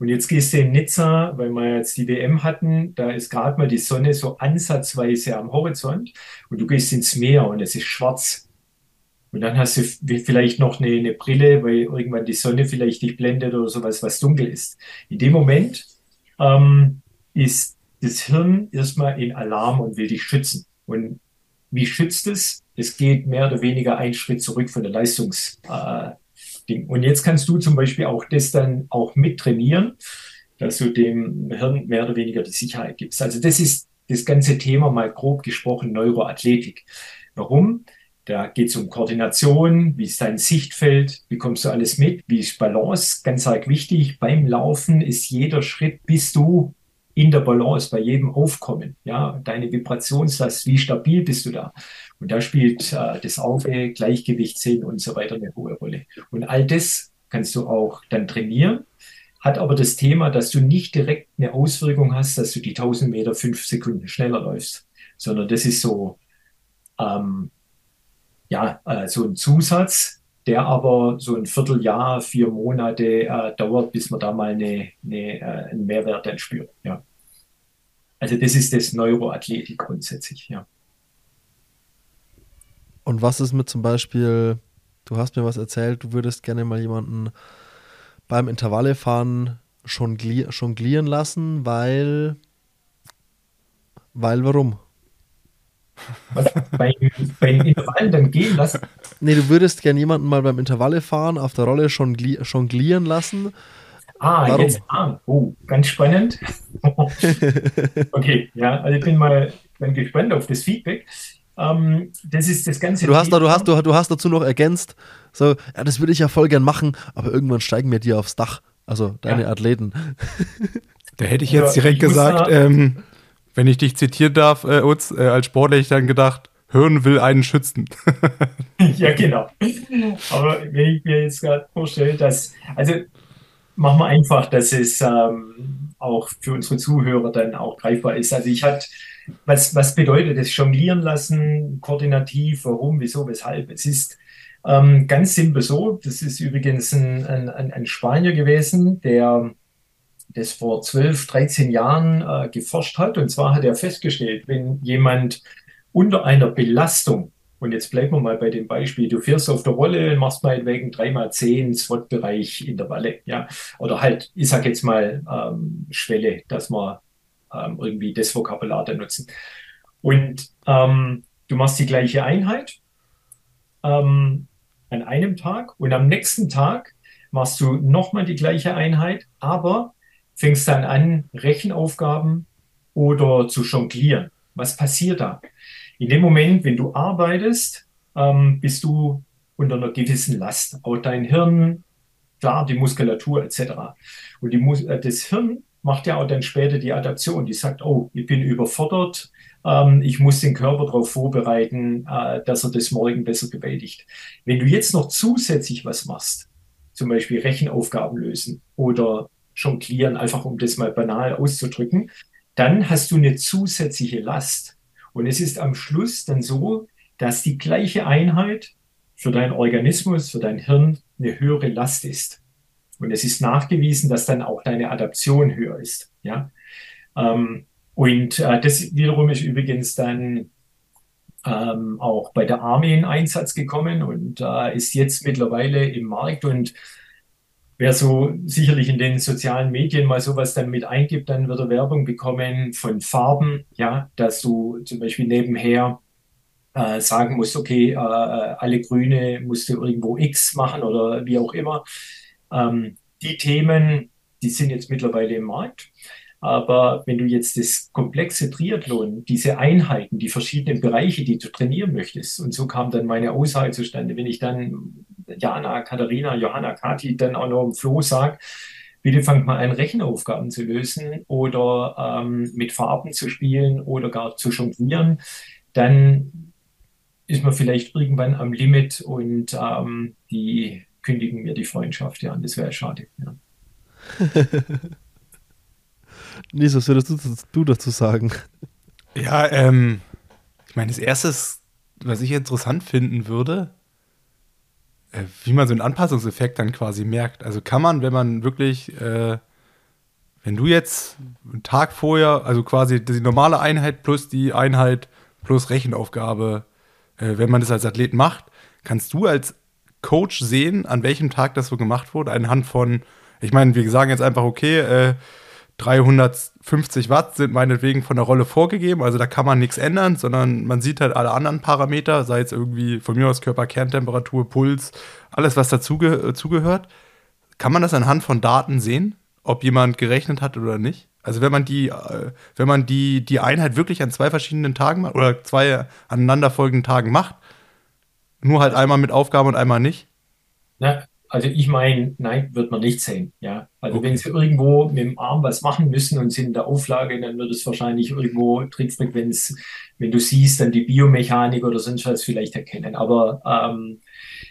Und jetzt gehst du in Nizza, weil wir jetzt die WM hatten, da ist gerade mal die Sonne so ansatzweise am Horizont und du gehst ins Meer und es ist schwarz. Und dann hast du vielleicht noch eine, eine Brille, weil irgendwann die Sonne vielleicht dich blendet oder sowas, was dunkel ist. In dem Moment ähm, ist das Hirn erstmal in Alarm und will dich schützen. Und wie schützt es? Es geht mehr oder weniger einen Schritt zurück von der Leistungs, äh. Und jetzt kannst du zum Beispiel auch das dann auch mit trainieren, dass du dem Hirn mehr oder weniger die Sicherheit gibst. Also das ist das ganze Thema mal grob gesprochen Neuroathletik. Warum? Da geht es um Koordination, wie ist dein Sichtfeld, wie kommst du alles mit, wie ist Balance, ganz arg wichtig. Beim Laufen ist jeder Schritt, bist du in der Balance, bei jedem Aufkommen. Ja, deine Vibrationslast, wie stabil bist du da? Und da spielt äh, das Auge, Gleichgewichtssinn und so weiter eine hohe Rolle. Und all das kannst du auch dann trainieren, hat aber das Thema, dass du nicht direkt eine Auswirkung hast, dass du die 1000 Meter fünf Sekunden schneller läufst, sondern das ist so, ähm, ja, äh, so ein Zusatz, der aber so ein Vierteljahr, vier Monate äh, dauert, bis man da mal eine, eine, äh, einen Mehrwert dann spürt. Ja. Also das ist das Neuroathletik grundsätzlich, ja. Und was ist mit zum Beispiel, du hast mir was erzählt, du würdest gerne mal jemanden beim Intervallefahren jonglier, jonglieren lassen, weil. Weil warum? Was, bei, bei Intervallen dann gehen lassen? Nee, du würdest gerne jemanden mal beim Intervallefahren auf der Rolle jongli jonglieren lassen. Ah, Warum? jetzt, ah, oh, ganz spannend. okay, ja, also ich bin mal bin gespannt auf das Feedback. Ähm, das ist das ganze. Du hast, da, du, hast, du, du hast dazu noch ergänzt, so, ja, das würde ich ja voll gern machen, aber irgendwann steigen wir dir aufs Dach. Also deine ja. Athleten. Da hätte ich jetzt direkt ich gesagt, ähm, wenn ich dich zitieren darf, äh, Utz, äh, als Sportler hätte ich dann gedacht, Hirn will einen schützen. ja, genau. Aber wenn ich mir jetzt gerade vorstelle, dass, also machen wir einfach, dass es ähm, auch für unsere Zuhörer dann auch greifbar ist. Also ich hatte was, was bedeutet das Jonglieren lassen, koordinativ, warum, wieso, weshalb? Es ist ähm, ganz simpel so, das ist übrigens ein, ein, ein Spanier gewesen, der das vor 12, 13 Jahren äh, geforscht hat. Und zwar hat er festgestellt, wenn jemand unter einer Belastung Und jetzt bleiben wir mal bei dem Beispiel. Du fährst auf der Rolle, machst meinetwegen 3x10 SWOT-Bereich Intervalle, ja. Oder halt, ich sag jetzt mal, ähm, Schwelle, dass wir ähm, irgendwie das Vokabular da nutzen. Und ähm, du machst die gleiche Einheit ähm, an einem Tag und am nächsten Tag machst du nochmal die gleiche Einheit, aber fängst dann an, Rechenaufgaben oder zu jonglieren. Was passiert da? In dem Moment, wenn du arbeitest, ähm, bist du unter einer gewissen Last. Auch dein Hirn, klar, die Muskulatur etc. Und die Mus äh, das Hirn macht ja auch dann später die Adaption. Die sagt, oh, ich bin überfordert, ähm, ich muss den Körper darauf vorbereiten, äh, dass er das morgen besser bewältigt. Wenn du jetzt noch zusätzlich was machst, zum Beispiel Rechenaufgaben lösen oder jonglieren, einfach um das mal banal auszudrücken, dann hast du eine zusätzliche Last. Und es ist am Schluss dann so, dass die gleiche Einheit für deinen Organismus, für dein Hirn eine höhere Last ist. Und es ist nachgewiesen, dass dann auch deine Adaption höher ist. Ja? Ähm, und äh, das wiederum ist übrigens dann ähm, auch bei der Armee in Einsatz gekommen und äh, ist jetzt mittlerweile im Markt. Und wer so sicherlich in den sozialen Medien mal sowas dann mit eingibt, dann wird er Werbung bekommen von Farben, ja, dass du zum Beispiel nebenher äh, sagen musst, okay, äh, alle Grüne musst du irgendwo X machen oder wie auch immer. Ähm, die Themen, die sind jetzt mittlerweile im Markt. Aber wenn du jetzt das komplexe Triathlon, diese Einheiten, die verschiedenen Bereiche, die du trainieren möchtest, und so kam dann meine Aussage zustande, wenn ich dann Jana, Katharina, Johanna, Kati dann auch noch im Flo sage, bitte fangt mal an, Rechenaufgaben zu lösen oder ähm, mit Farben zu spielen oder gar zu jonglieren, dann ist man vielleicht irgendwann am Limit und ähm, die kündigen mir die Freundschaft, ja, und das wäre schade. Ja. Nies, was würdest du dazu sagen? Ja, ähm, ich meine, das erste, was ich interessant finden würde, wie man so einen Anpassungseffekt dann quasi merkt. Also kann man, wenn man wirklich, äh, wenn du jetzt einen Tag vorher, also quasi die normale Einheit plus die Einheit plus Rechenaufgabe, äh, wenn man das als Athlet macht, kannst du als Coach sehen, an welchem Tag das so gemacht wurde, anhand von, ich meine, wir sagen jetzt einfach, okay, äh, 350 Watt sind meinetwegen von der Rolle vorgegeben, also da kann man nichts ändern, sondern man sieht halt alle anderen Parameter, sei es irgendwie von mir aus Körperkerntemperatur, Puls, alles, was dazugehört. Kann man das anhand von Daten sehen, ob jemand gerechnet hat oder nicht? Also wenn man die, äh, wenn man die, die Einheit wirklich an zwei verschiedenen Tagen macht oder zwei aneinanderfolgenden Tagen macht, nur halt einmal mit Aufgabe und einmal nicht? Ja, also ich meine, nein, wird man nicht sehen. Ja, also okay. wenn sie irgendwo mit dem Arm was machen müssen und sind in der Auflage, dann wird es wahrscheinlich irgendwo Trittfrequenz, wenn du siehst, dann die Biomechanik oder sonst was vielleicht erkennen. Aber ähm,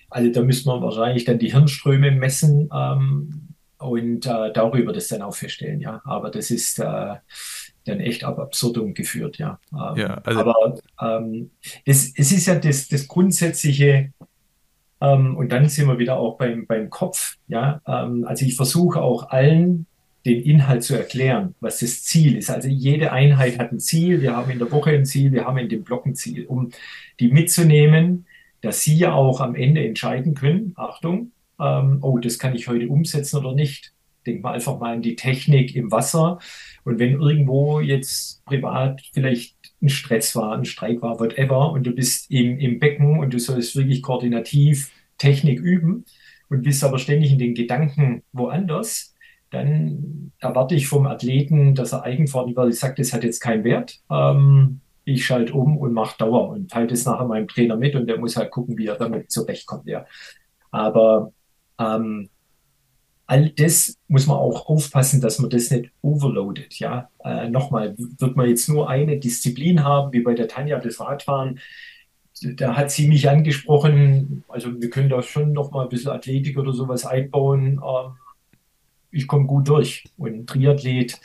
also da müssen wir wahrscheinlich dann die Hirnströme messen ähm, und äh, darüber das dann auch feststellen. Ja, aber das ist äh, dann echt ab absurdum geführt. Ja, ähm, ja also aber ähm, es, es ist ja das, das grundsätzliche ähm, und dann sind wir wieder auch beim, beim Kopf. Ja, ähm, also ich versuche auch allen den Inhalt zu erklären, was das Ziel ist. Also jede Einheit hat ein Ziel. Wir haben in der Woche ein Ziel, wir haben in dem Block ein Ziel, um die mitzunehmen, dass sie ja auch am Ende entscheiden können. Achtung, ähm, oh, das kann ich heute umsetzen oder nicht. Denk mal einfach mal an die Technik im Wasser. Und wenn irgendwo jetzt privat vielleicht ein Stress war, ein Streik war, whatever, und du bist im, im Becken und du sollst wirklich koordinativ Technik üben und bist aber ständig in den Gedanken woanders, dann erwarte ich vom Athleten, dass er eigenverantwortlich sagt, das hat jetzt keinen Wert. Ähm, ich schalte um und mache Dauer und teile das nachher meinem Trainer mit und der muss halt gucken, wie er damit zurechtkommt. Ja. Aber ähm, all das muss man auch aufpassen, dass man das nicht overloadet. Ja, äh, nochmal, wird man jetzt nur eine Disziplin haben, wie bei der Tanja das Radfahren, da hat sie mich angesprochen, also wir können da schon nochmal ein bisschen Athletik oder sowas einbauen. Ähm, ich komme gut durch. Und Triathlet,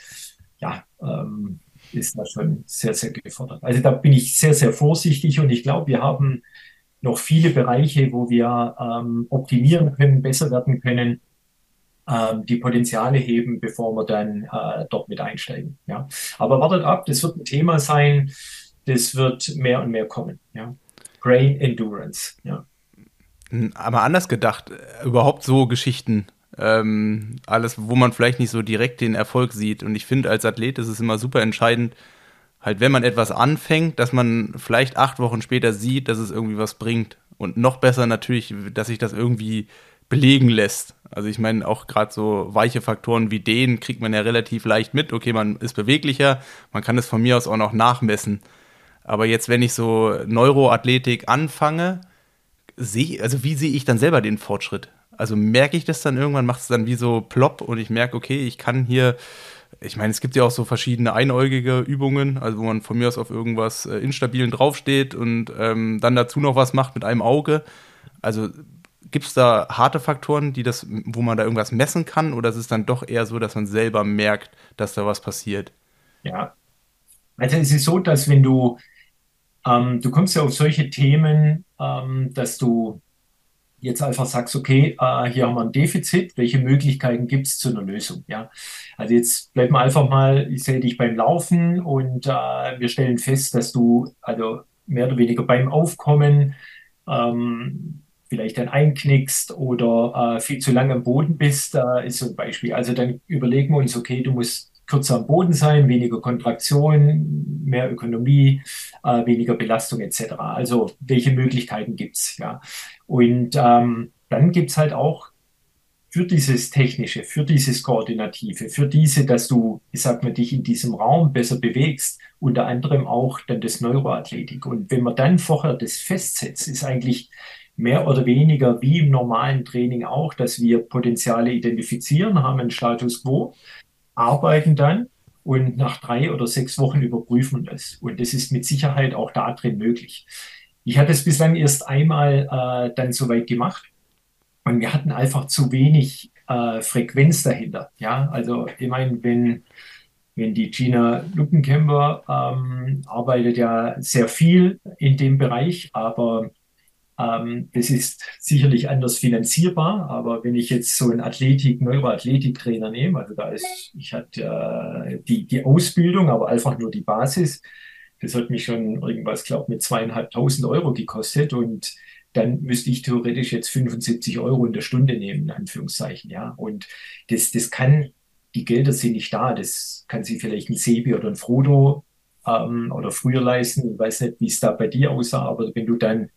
ja, ähm, ist da schon sehr, sehr gefordert. Also da bin ich sehr, sehr vorsichtig und ich glaube, wir haben noch viele Bereiche, wo wir ähm, optimieren können, besser werden können ähm, die Potenziale heben, bevor wir dann äh, dort mit einsteigen. Ja. Aber wartet ab, das wird ein Thema sein, das wird mehr und mehr kommen. Ja. Brain Endurance. Ja. Aber anders gedacht, äh, überhaupt so Geschichten, ähm, alles, wo man vielleicht nicht so direkt den Erfolg sieht. Und ich finde, als Athlet ist es immer super entscheidend, halt, wenn man etwas anfängt, dass man vielleicht acht Wochen später sieht, dass es irgendwie was bringt. Und noch besser natürlich, dass sich das irgendwie belegen lässt. Also ich meine, auch gerade so weiche Faktoren wie den kriegt man ja relativ leicht mit. Okay, man ist beweglicher, man kann es von mir aus auch noch nachmessen. Aber jetzt, wenn ich so Neuroathletik anfange, sehe, also wie sehe ich dann selber den Fortschritt? Also merke ich das dann irgendwann, macht es dann wie so plopp und ich merke, okay, ich kann hier, ich meine, es gibt ja auch so verschiedene einäugige Übungen, also wo man von mir aus auf irgendwas äh, Instabilen draufsteht und ähm, dann dazu noch was macht mit einem Auge. Also gibt es da harte Faktoren, die das, wo man da irgendwas messen kann, oder ist es dann doch eher so, dass man selber merkt, dass da was passiert? Ja. Also es ist so, dass wenn du, ähm, du kommst ja auf solche Themen, ähm, dass du jetzt einfach sagst, okay, äh, hier haben wir ein Defizit, welche Möglichkeiten gibt es zu einer Lösung? Ja, also jetzt bleiben wir einfach mal, ich sehe dich beim Laufen und äh, wir stellen fest, dass du also mehr oder weniger beim Aufkommen ähm, vielleicht dann einknickst oder äh, viel zu lange am Boden bist, äh, ist so ein Beispiel. Also dann überlegen wir uns, okay, du musst kürzer am Boden sein, weniger Kontraktion, mehr Ökonomie, äh, weniger Belastung etc. Also welche Möglichkeiten gibt's Ja? Und ähm, dann gibt's halt auch für dieses Technische, für dieses Koordinative, für diese, dass du, ich sag mal, dich in diesem Raum besser bewegst, unter anderem auch dann das Neuroathletik. Und wenn man dann vorher das festsetzt, ist eigentlich mehr oder weniger wie im normalen Training auch, dass wir Potenziale identifizieren, haben einen Status quo, arbeiten dann und nach drei oder sechs Wochen überprüfen das. Und das ist mit Sicherheit auch da drin möglich. Ich hatte es bislang erst einmal äh, dann soweit gemacht und wir hatten einfach zu wenig äh, Frequenz dahinter. Ja, also ich meine, wenn wenn die Gina Luckenkämper ähm, arbeitet ja sehr viel in dem Bereich, aber ähm, das ist sicherlich anders finanzierbar, aber wenn ich jetzt so einen Athletik, Neuroathletiktrainer nehme, also da ist, ich hatte äh, die, die Ausbildung, aber einfach nur die Basis, das hat mich schon irgendwas, glaube mit zweieinhalbtausend Euro gekostet und dann müsste ich theoretisch jetzt 75 Euro in der Stunde nehmen, in Anführungszeichen, ja. Und das, das kann, die Gelder sind nicht da. Das kann sich vielleicht ein Sebi oder ein Frodo ähm, oder früher leisten. Ich weiß nicht, wie es da bei dir aussah, aber wenn du dann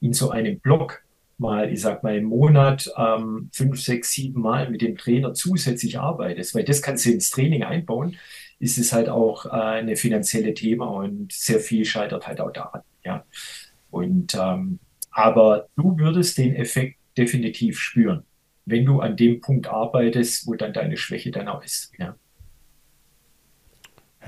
in so einem Block mal, ich sag mal im Monat ähm, fünf, sechs, sieben Mal mit dem Trainer zusätzlich arbeitest, weil das kannst du ins Training einbauen, ist es halt auch äh, eine finanzielle Thema und sehr viel scheitert halt auch daran. Ja. Und ähm, aber du würdest den Effekt definitiv spüren, wenn du an dem Punkt arbeitest, wo dann deine Schwäche dann auch ist. Ja.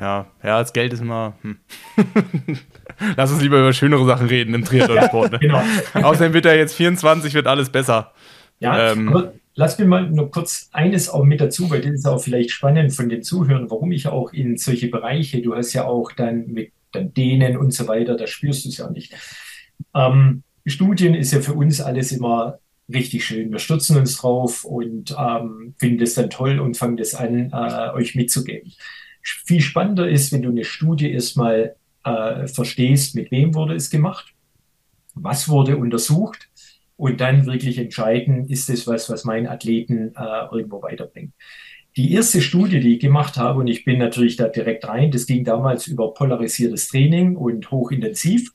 Ja, ja, das Geld ist immer. Hm. Lass uns lieber über schönere Sachen reden im Triathlon-Sport. Ne? genau. Außerdem wird er jetzt 24, wird alles besser. Ja, ähm, aber lass mir mal nur kurz eines auch mit dazu, weil das ist auch vielleicht spannend von den Zuhörern, warum ich auch in solche Bereiche, du hast ja auch dann mit dann denen und so weiter, da spürst du es ja nicht. Ähm, Studien ist ja für uns alles immer richtig schön. Wir stürzen uns drauf und ähm, finden es dann toll und fangen das an, äh, euch mitzugeben. Viel spannender ist, wenn du eine Studie erstmal äh, verstehst, mit wem wurde es gemacht, was wurde untersucht und dann wirklich entscheiden, ist es was, was meinen Athleten äh, irgendwo weiterbringt. Die erste Studie, die ich gemacht habe, und ich bin natürlich da direkt rein, das ging damals über polarisiertes Training und hochintensiv.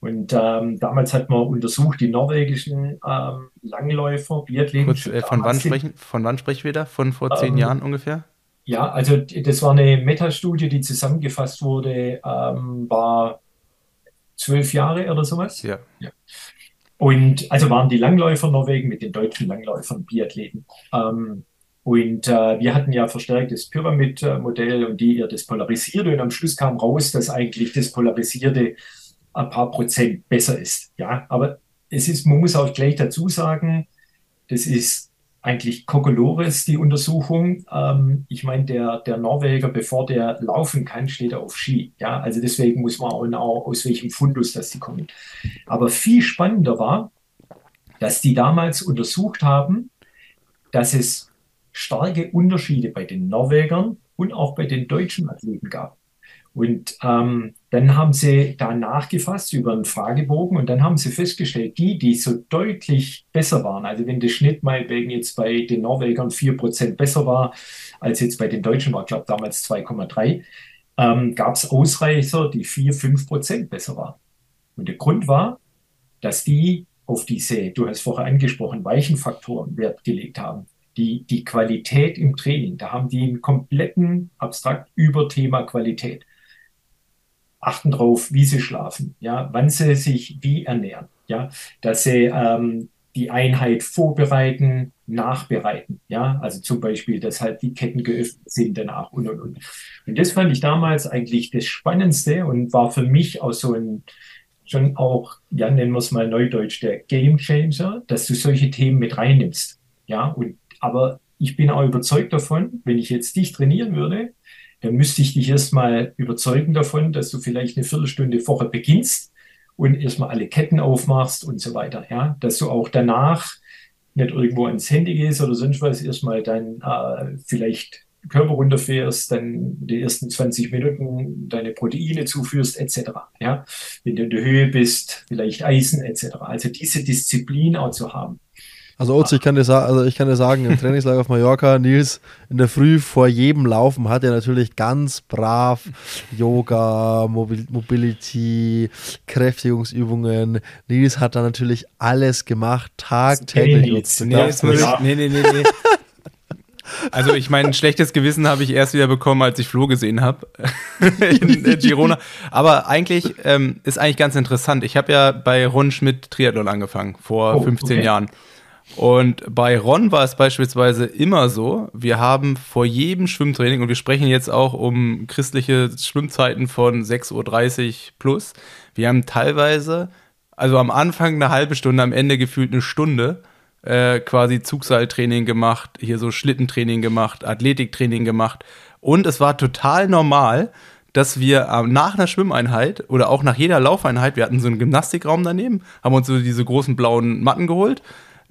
Und ähm, damals hat man untersucht die norwegischen ähm, Langläufer, Biathleten. Kurz, äh, von, wann sprechen, von wann sprechen wir da? Von vor zehn ähm, Jahren ungefähr? Ja, also das war eine Metastudie, die zusammengefasst wurde, ähm, war zwölf Jahre oder sowas. Ja. ja. Und also waren die Langläufer Norwegen mit den deutschen Langläufern, Biathleten. Ähm, und äh, wir hatten ja verstärktes Pyramid-Modell und die ihr das polarisierte. Und am Schluss kam raus, dass eigentlich das Polarisierte ein paar Prozent besser ist. Ja, aber es ist, man muss auch gleich dazu sagen, das ist eigentlich Kokolores, die Untersuchung. Ähm, ich meine, der, der Norweger, bevor der laufen kann, steht er auf Ski. Ja, also deswegen muss man auch, auch aus welchem Fundus das die kommen. Aber viel spannender war, dass die damals untersucht haben, dass es starke Unterschiede bei den Norwegern und auch bei den deutschen Athleten gab. Und ähm, dann haben sie da nachgefasst über einen Fragebogen und dann haben sie festgestellt, die, die so deutlich besser waren, also wenn der Schnitt meinetwegen jetzt bei den Norwegern 4% besser war, als jetzt bei den Deutschen war, glaube damals 2,3, ähm, gab es Ausreißer, die 4, 5% besser waren. Und der Grund war, dass die auf diese, du hast vorher angesprochen, weichen Faktoren Wert gelegt haben. Die, die Qualität im Training, da haben die einen kompletten abstrakt über Thema Qualität achten darauf, wie sie schlafen, ja, wann sie sich wie ernähren, ja, dass sie ähm, die Einheit vorbereiten, nachbereiten, ja, also zum Beispiel, dass halt die Ketten geöffnet sind danach und und und. Und das fand ich damals eigentlich das Spannendste und war für mich auch so ein schon auch, ja, nennen wir es mal neudeutsch, der Game Changer, dass du solche Themen mit reinnimmst, ja, und aber ich bin auch überzeugt davon, wenn ich jetzt dich trainieren würde, dann müsste ich dich erstmal überzeugen davon, dass du vielleicht eine Viertelstunde vorher beginnst und erstmal alle Ketten aufmachst und so weiter. Ja, dass du auch danach nicht irgendwo ans Handy gehst oder sonst was, erstmal dann äh, vielleicht Körper runterfährst, dann die ersten 20 Minuten deine Proteine zuführst, etc. Ja, wenn du in der Höhe bist, vielleicht Eisen, etc. Also diese Disziplin auch zu haben. Also Ozi, ich kann dir, also ich kann dir sagen, im Trainingslager auf Mallorca, Nils, in der Früh vor jedem Laufen hat er natürlich ganz brav Yoga, Mobil Mobility, Kräftigungsübungen. Nils hat da natürlich alles gemacht, tagtäglich. Nee, nee, nee, nee, nee. Also ich meine, ein schlechtes Gewissen habe ich erst wieder bekommen, als ich Flo gesehen habe in, in Girona. Aber eigentlich ähm, ist eigentlich ganz interessant. Ich habe ja bei Ron Schmidt Triathlon angefangen vor oh, 15 okay. Jahren. Und bei Ron war es beispielsweise immer so, wir haben vor jedem Schwimmtraining, und wir sprechen jetzt auch um christliche Schwimmzeiten von 6.30 Uhr plus, wir haben teilweise, also am Anfang eine halbe Stunde, am Ende gefühlt eine Stunde, äh, quasi Zugseiltraining gemacht, hier so Schlittentraining gemacht, Athletiktraining gemacht. Und es war total normal, dass wir äh, nach einer Schwimmeinheit oder auch nach jeder Laufeinheit, wir hatten so einen Gymnastikraum daneben, haben uns so diese großen blauen Matten geholt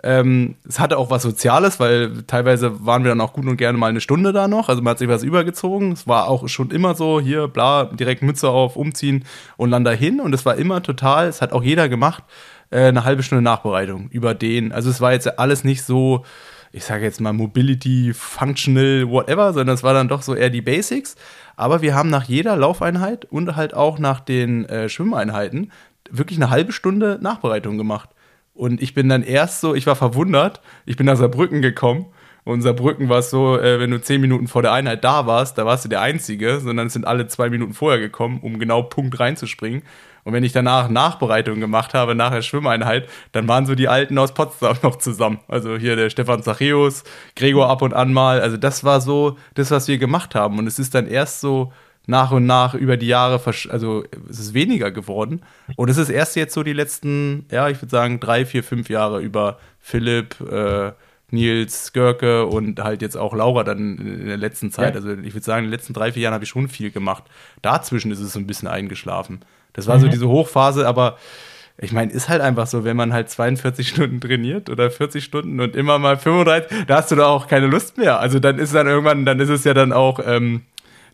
ähm, es hatte auch was Soziales, weil teilweise waren wir dann auch gut und gerne mal eine Stunde da noch. Also man hat sich was übergezogen. Es war auch schon immer so, hier, bla, direkt Mütze auf, umziehen und dann dahin. Und es war immer total, es hat auch jeder gemacht, äh, eine halbe Stunde Nachbereitung über den. Also es war jetzt alles nicht so, ich sage jetzt mal Mobility, Functional, whatever, sondern es war dann doch so eher die Basics. Aber wir haben nach jeder Laufeinheit und halt auch nach den äh, Schwimmeinheiten wirklich eine halbe Stunde Nachbereitung gemacht. Und ich bin dann erst so, ich war verwundert, ich bin nach Saarbrücken gekommen. Und Saarbrücken war es so, äh, wenn du zehn Minuten vor der Einheit da warst, da warst du der Einzige, sondern es sind alle zwei Minuten vorher gekommen, um genau Punkt reinzuspringen. Und wenn ich danach Nachbereitung gemacht habe, nach der Schwimmeinheit, dann waren so die Alten aus Potsdam noch zusammen. Also hier der Stefan Zacheus, Gregor ab und an mal. Also das war so das, was wir gemacht haben. Und es ist dann erst so nach und nach über die Jahre, also es ist weniger geworden. Und es ist erst jetzt so die letzten, ja, ich würde sagen, drei, vier, fünf Jahre über Philipp, äh, Nils, Görke und halt jetzt auch Laura dann in der letzten Zeit. Ja. Also ich würde sagen, in den letzten drei, vier Jahren habe ich schon viel gemacht. Dazwischen ist es so ein bisschen eingeschlafen. Das war mhm. so diese Hochphase, aber ich meine, ist halt einfach so, wenn man halt 42 Stunden trainiert oder 40 Stunden und immer mal 35, da hast du da auch keine Lust mehr. Also dann ist es dann irgendwann, dann ist es ja dann auch, ähm,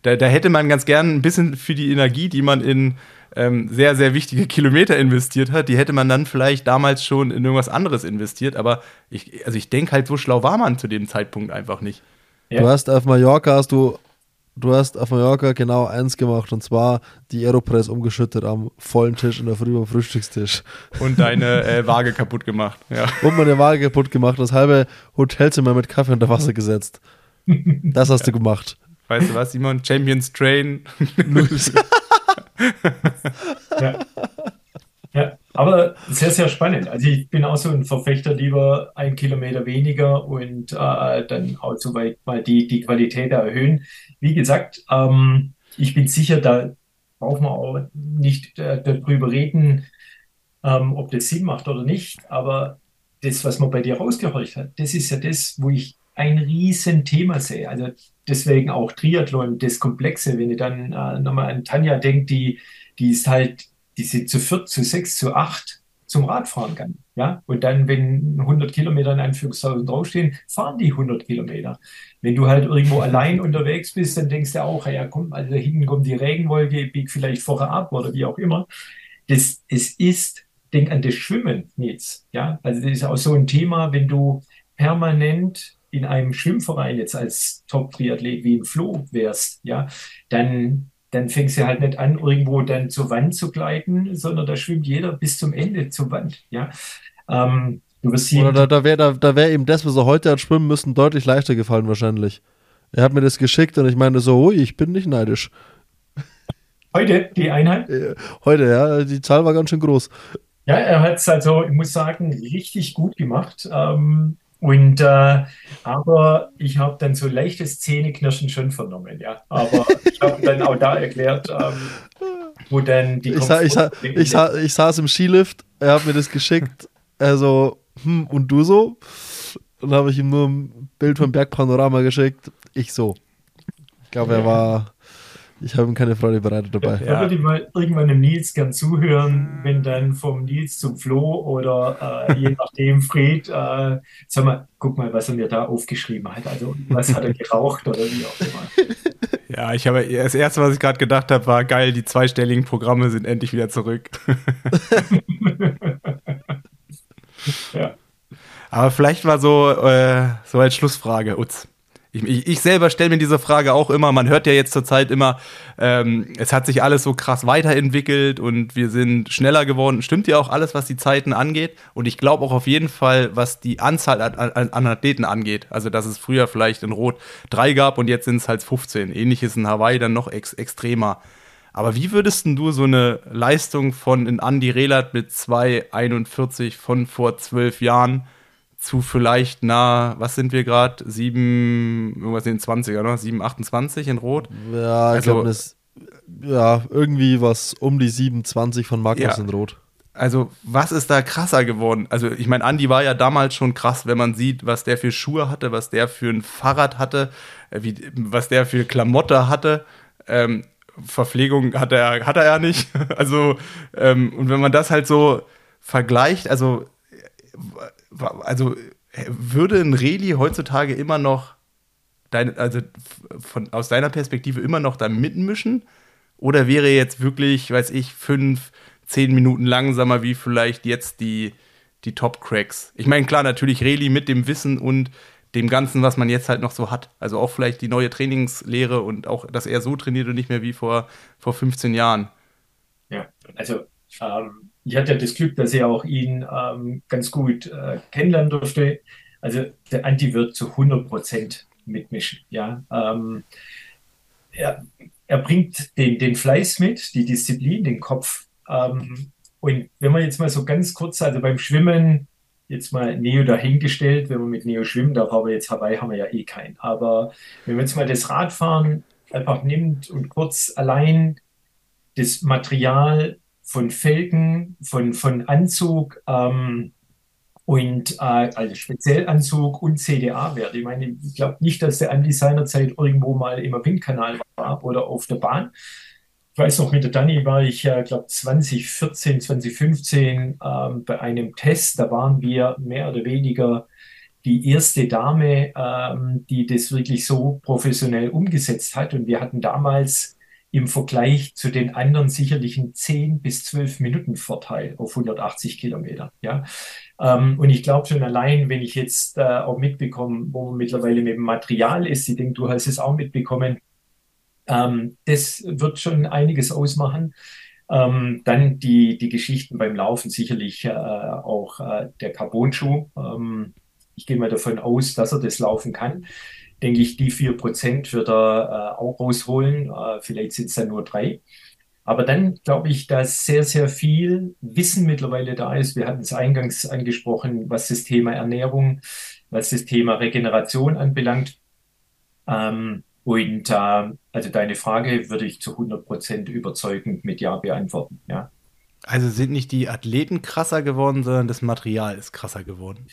da, da hätte man ganz gern ein bisschen für die Energie, die man in ähm, sehr, sehr wichtige Kilometer investiert hat, die hätte man dann vielleicht damals schon in irgendwas anderes investiert. Aber ich, also ich denke halt, so schlau war man zu dem Zeitpunkt einfach nicht. Ja. Du hast auf Mallorca hast du, du hast auf Mallorca genau eins gemacht und zwar die Aeropress umgeschüttet am vollen Tisch in der Früh am Frühstückstisch. Und deine äh, Waage kaputt gemacht. Ja. Und meine Waage kaputt gemacht, das halbe Hotelzimmer mit Kaffee unter Wasser gesetzt. Das hast ja. du gemacht. Weißt du was, Simon? Champions Train. ja. ja, aber sehr, sehr spannend. Also ich bin auch so ein Verfechter lieber ein Kilometer weniger und äh, dann auch so weit mal die, die Qualität erhöhen. Wie gesagt, ähm, ich bin sicher, da brauchen wir auch nicht äh, darüber reden, ähm, ob das Sinn macht oder nicht. Aber das, was man bei dir rausgehorcht hat, das ist ja das, wo ich ein Riesenthema sehe. Also deswegen auch Triathlon, das Komplexe. Wenn ihr dann äh, nochmal an Tanja denkt, die, die ist halt, die sind zu viert, zu sechs, zu acht zum Radfahren kann. Ja, und dann, wenn 100 Kilometer in Anführungszeichen draufstehen, fahren die 100 Kilometer. Wenn du halt irgendwo allein unterwegs bist, dann denkst du auch, ja, komm, also da hinten kommt die Regenwolke, bieg vielleicht vorher ab oder wie auch immer. Das, es ist, denk an das Schwimmen, Nils. Ja, also das ist auch so ein Thema, wenn du permanent in einem Schwimmverein jetzt als Top-Triathlet wie im Flo wärst, ja, dann dann fängst du halt nicht an, irgendwo dann zur Wand zu gleiten, sondern da schwimmt jeder bis zum Ende zur Wand. Ja. Ähm, du wirst Oder da, da wäre da, da wär eben das, was er heute hat schwimmen müssen, deutlich leichter gefallen wahrscheinlich. Er hat mir das geschickt und ich meine so, ui, ich bin nicht neidisch. Heute die Einheit? Äh, heute, ja, die Zahl war ganz schön groß. Ja, er hat es also, ich muss sagen, richtig gut gemacht. Ähm, und äh, aber ich habe dann so leichtes Zähneknirschen schon vernommen, ja. Aber ich habe dann auch da erklärt, ähm, wo dann die ich, sa ich, sa ich, sa ich, saß im Skilift, er hat mir das geschickt, also, hm, und du so? Und habe ich ihm nur ein Bild vom Bergpanorama geschickt. Ich so. Ich glaube, er war ich habe ihm keine Freude bereitet dabei. Ja. würde ich mal irgendwann dem Nils gern zuhören, wenn dann vom Nils zum Flo oder äh, je nachdem Fred, äh, sag mal, guck mal, was er mir da aufgeschrieben hat. Also was hat er geraucht oder wie auch immer. Ja, ich habe das erste, was ich gerade gedacht habe, war geil, die zweistelligen Programme sind endlich wieder zurück. ja. Aber vielleicht war so, äh, so als Schlussfrage, Utz. Ich, ich, selber stelle mir diese Frage auch immer. Man hört ja jetzt zurzeit immer, ähm, es hat sich alles so krass weiterentwickelt und wir sind schneller geworden. Stimmt ja auch alles, was die Zeiten angeht. Und ich glaube auch auf jeden Fall, was die Anzahl an, an, an, Athleten angeht. Also, dass es früher vielleicht in Rot drei gab und jetzt sind es halt 15. Ähnliches in Hawaii dann noch ex extremer. Aber wie würdest du so eine Leistung von in Andy Relat mit 2,41 von vor zwölf Jahren zu vielleicht nah, was sind wir gerade? 7, irgendwas in den 20er, ne? 7, 28 in Rot? Ja, ich also, glaube, das ja, irgendwie was um die 27 von Magnus ja. in Rot. Also, was ist da krasser geworden? Also, ich meine, Andi war ja damals schon krass, wenn man sieht, was der für Schuhe hatte, was der für ein Fahrrad hatte, äh, wie, was der für Klamotte hatte. Ähm, Verpflegung hat er, hat er ja nicht. Also, ähm, und wenn man das halt so vergleicht, also also würde ein Reli heutzutage immer noch dein, also von, aus deiner Perspektive immer noch da mitmischen? Oder wäre jetzt wirklich, weiß ich, fünf, zehn Minuten langsamer wie vielleicht jetzt die, die Top-Cracks? Ich meine, klar, natürlich Reli mit dem Wissen und dem Ganzen, was man jetzt halt noch so hat. Also auch vielleicht die neue Trainingslehre und auch, dass er so trainiert und nicht mehr wie vor, vor 15 Jahren. Ja, also ähm, ich hatte ja das Glück, dass ich auch ihn ähm, ganz gut äh, kennenlernen durfte. Also der Anti wird zu 100 Prozent mitmischen. Ja, ähm, er, er, bringt den, den Fleiß mit, die Disziplin, den Kopf. Ähm, und wenn man jetzt mal so ganz kurz, also beim Schwimmen, jetzt mal Neo dahingestellt, wenn man mit Neo schwimmen darf, aber jetzt Hawaii haben wir ja eh keinen. Aber wenn man jetzt mal das Radfahren einfach nimmt und kurz allein das Material von Felgen, von, von Anzug ähm, und äh, also Speziellanzug und CDA-Wert. Ich meine, ich glaube nicht, dass der Andi seinerzeit irgendwo mal im Windkanal war oder auf der Bahn. Ich weiß noch, mit der Dani war ich ja, glaube 2014, 2015 ähm, bei einem Test. Da waren wir mehr oder weniger die erste Dame, ähm, die das wirklich so professionell umgesetzt hat. Und wir hatten damals im Vergleich zu den anderen sicherlich ein 10 bis 12 Minuten Vorteil auf 180 Kilometer. Ja? Ähm, und ich glaube schon allein, wenn ich jetzt äh, auch mitbekomme, wo man mittlerweile mit dem Material ist, ich denke, du hast es auch mitbekommen, ähm, das wird schon einiges ausmachen. Ähm, dann die, die Geschichten beim Laufen, sicherlich äh, auch äh, der Carbon-Schuh. Ähm, ich gehe mal davon aus, dass er das laufen kann denke ich, die vier Prozent wird er äh, auch rausholen. Äh, vielleicht sind es dann nur drei. Aber dann glaube ich, dass sehr, sehr viel Wissen mittlerweile da ist. Wir hatten es eingangs angesprochen, was das Thema Ernährung, was das Thema Regeneration anbelangt. Ähm, und äh, also deine Frage würde ich zu 100 Prozent überzeugend mit Ja beantworten. Ja. Also sind nicht die Athleten krasser geworden, sondern das Material ist krasser geworden.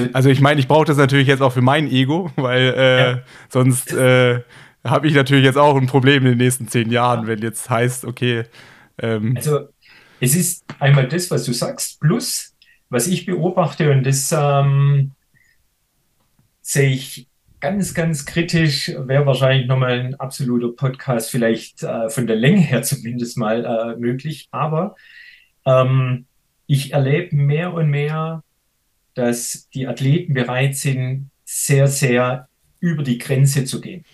Also, also ich meine, ich brauche das natürlich jetzt auch für mein Ego, weil äh, ja. sonst äh, habe ich natürlich jetzt auch ein Problem in den nächsten zehn Jahren, ja. wenn jetzt heißt, okay. Ähm, also es ist einmal das, was du sagst, plus was ich beobachte und das ähm, sehe ich ganz, ganz kritisch, wäre wahrscheinlich nochmal ein absoluter Podcast, vielleicht äh, von der Länge her zumindest mal äh, möglich. Aber ähm, ich erlebe mehr und mehr, dass die Athleten bereit sind, sehr, sehr über die Grenze zu gehen.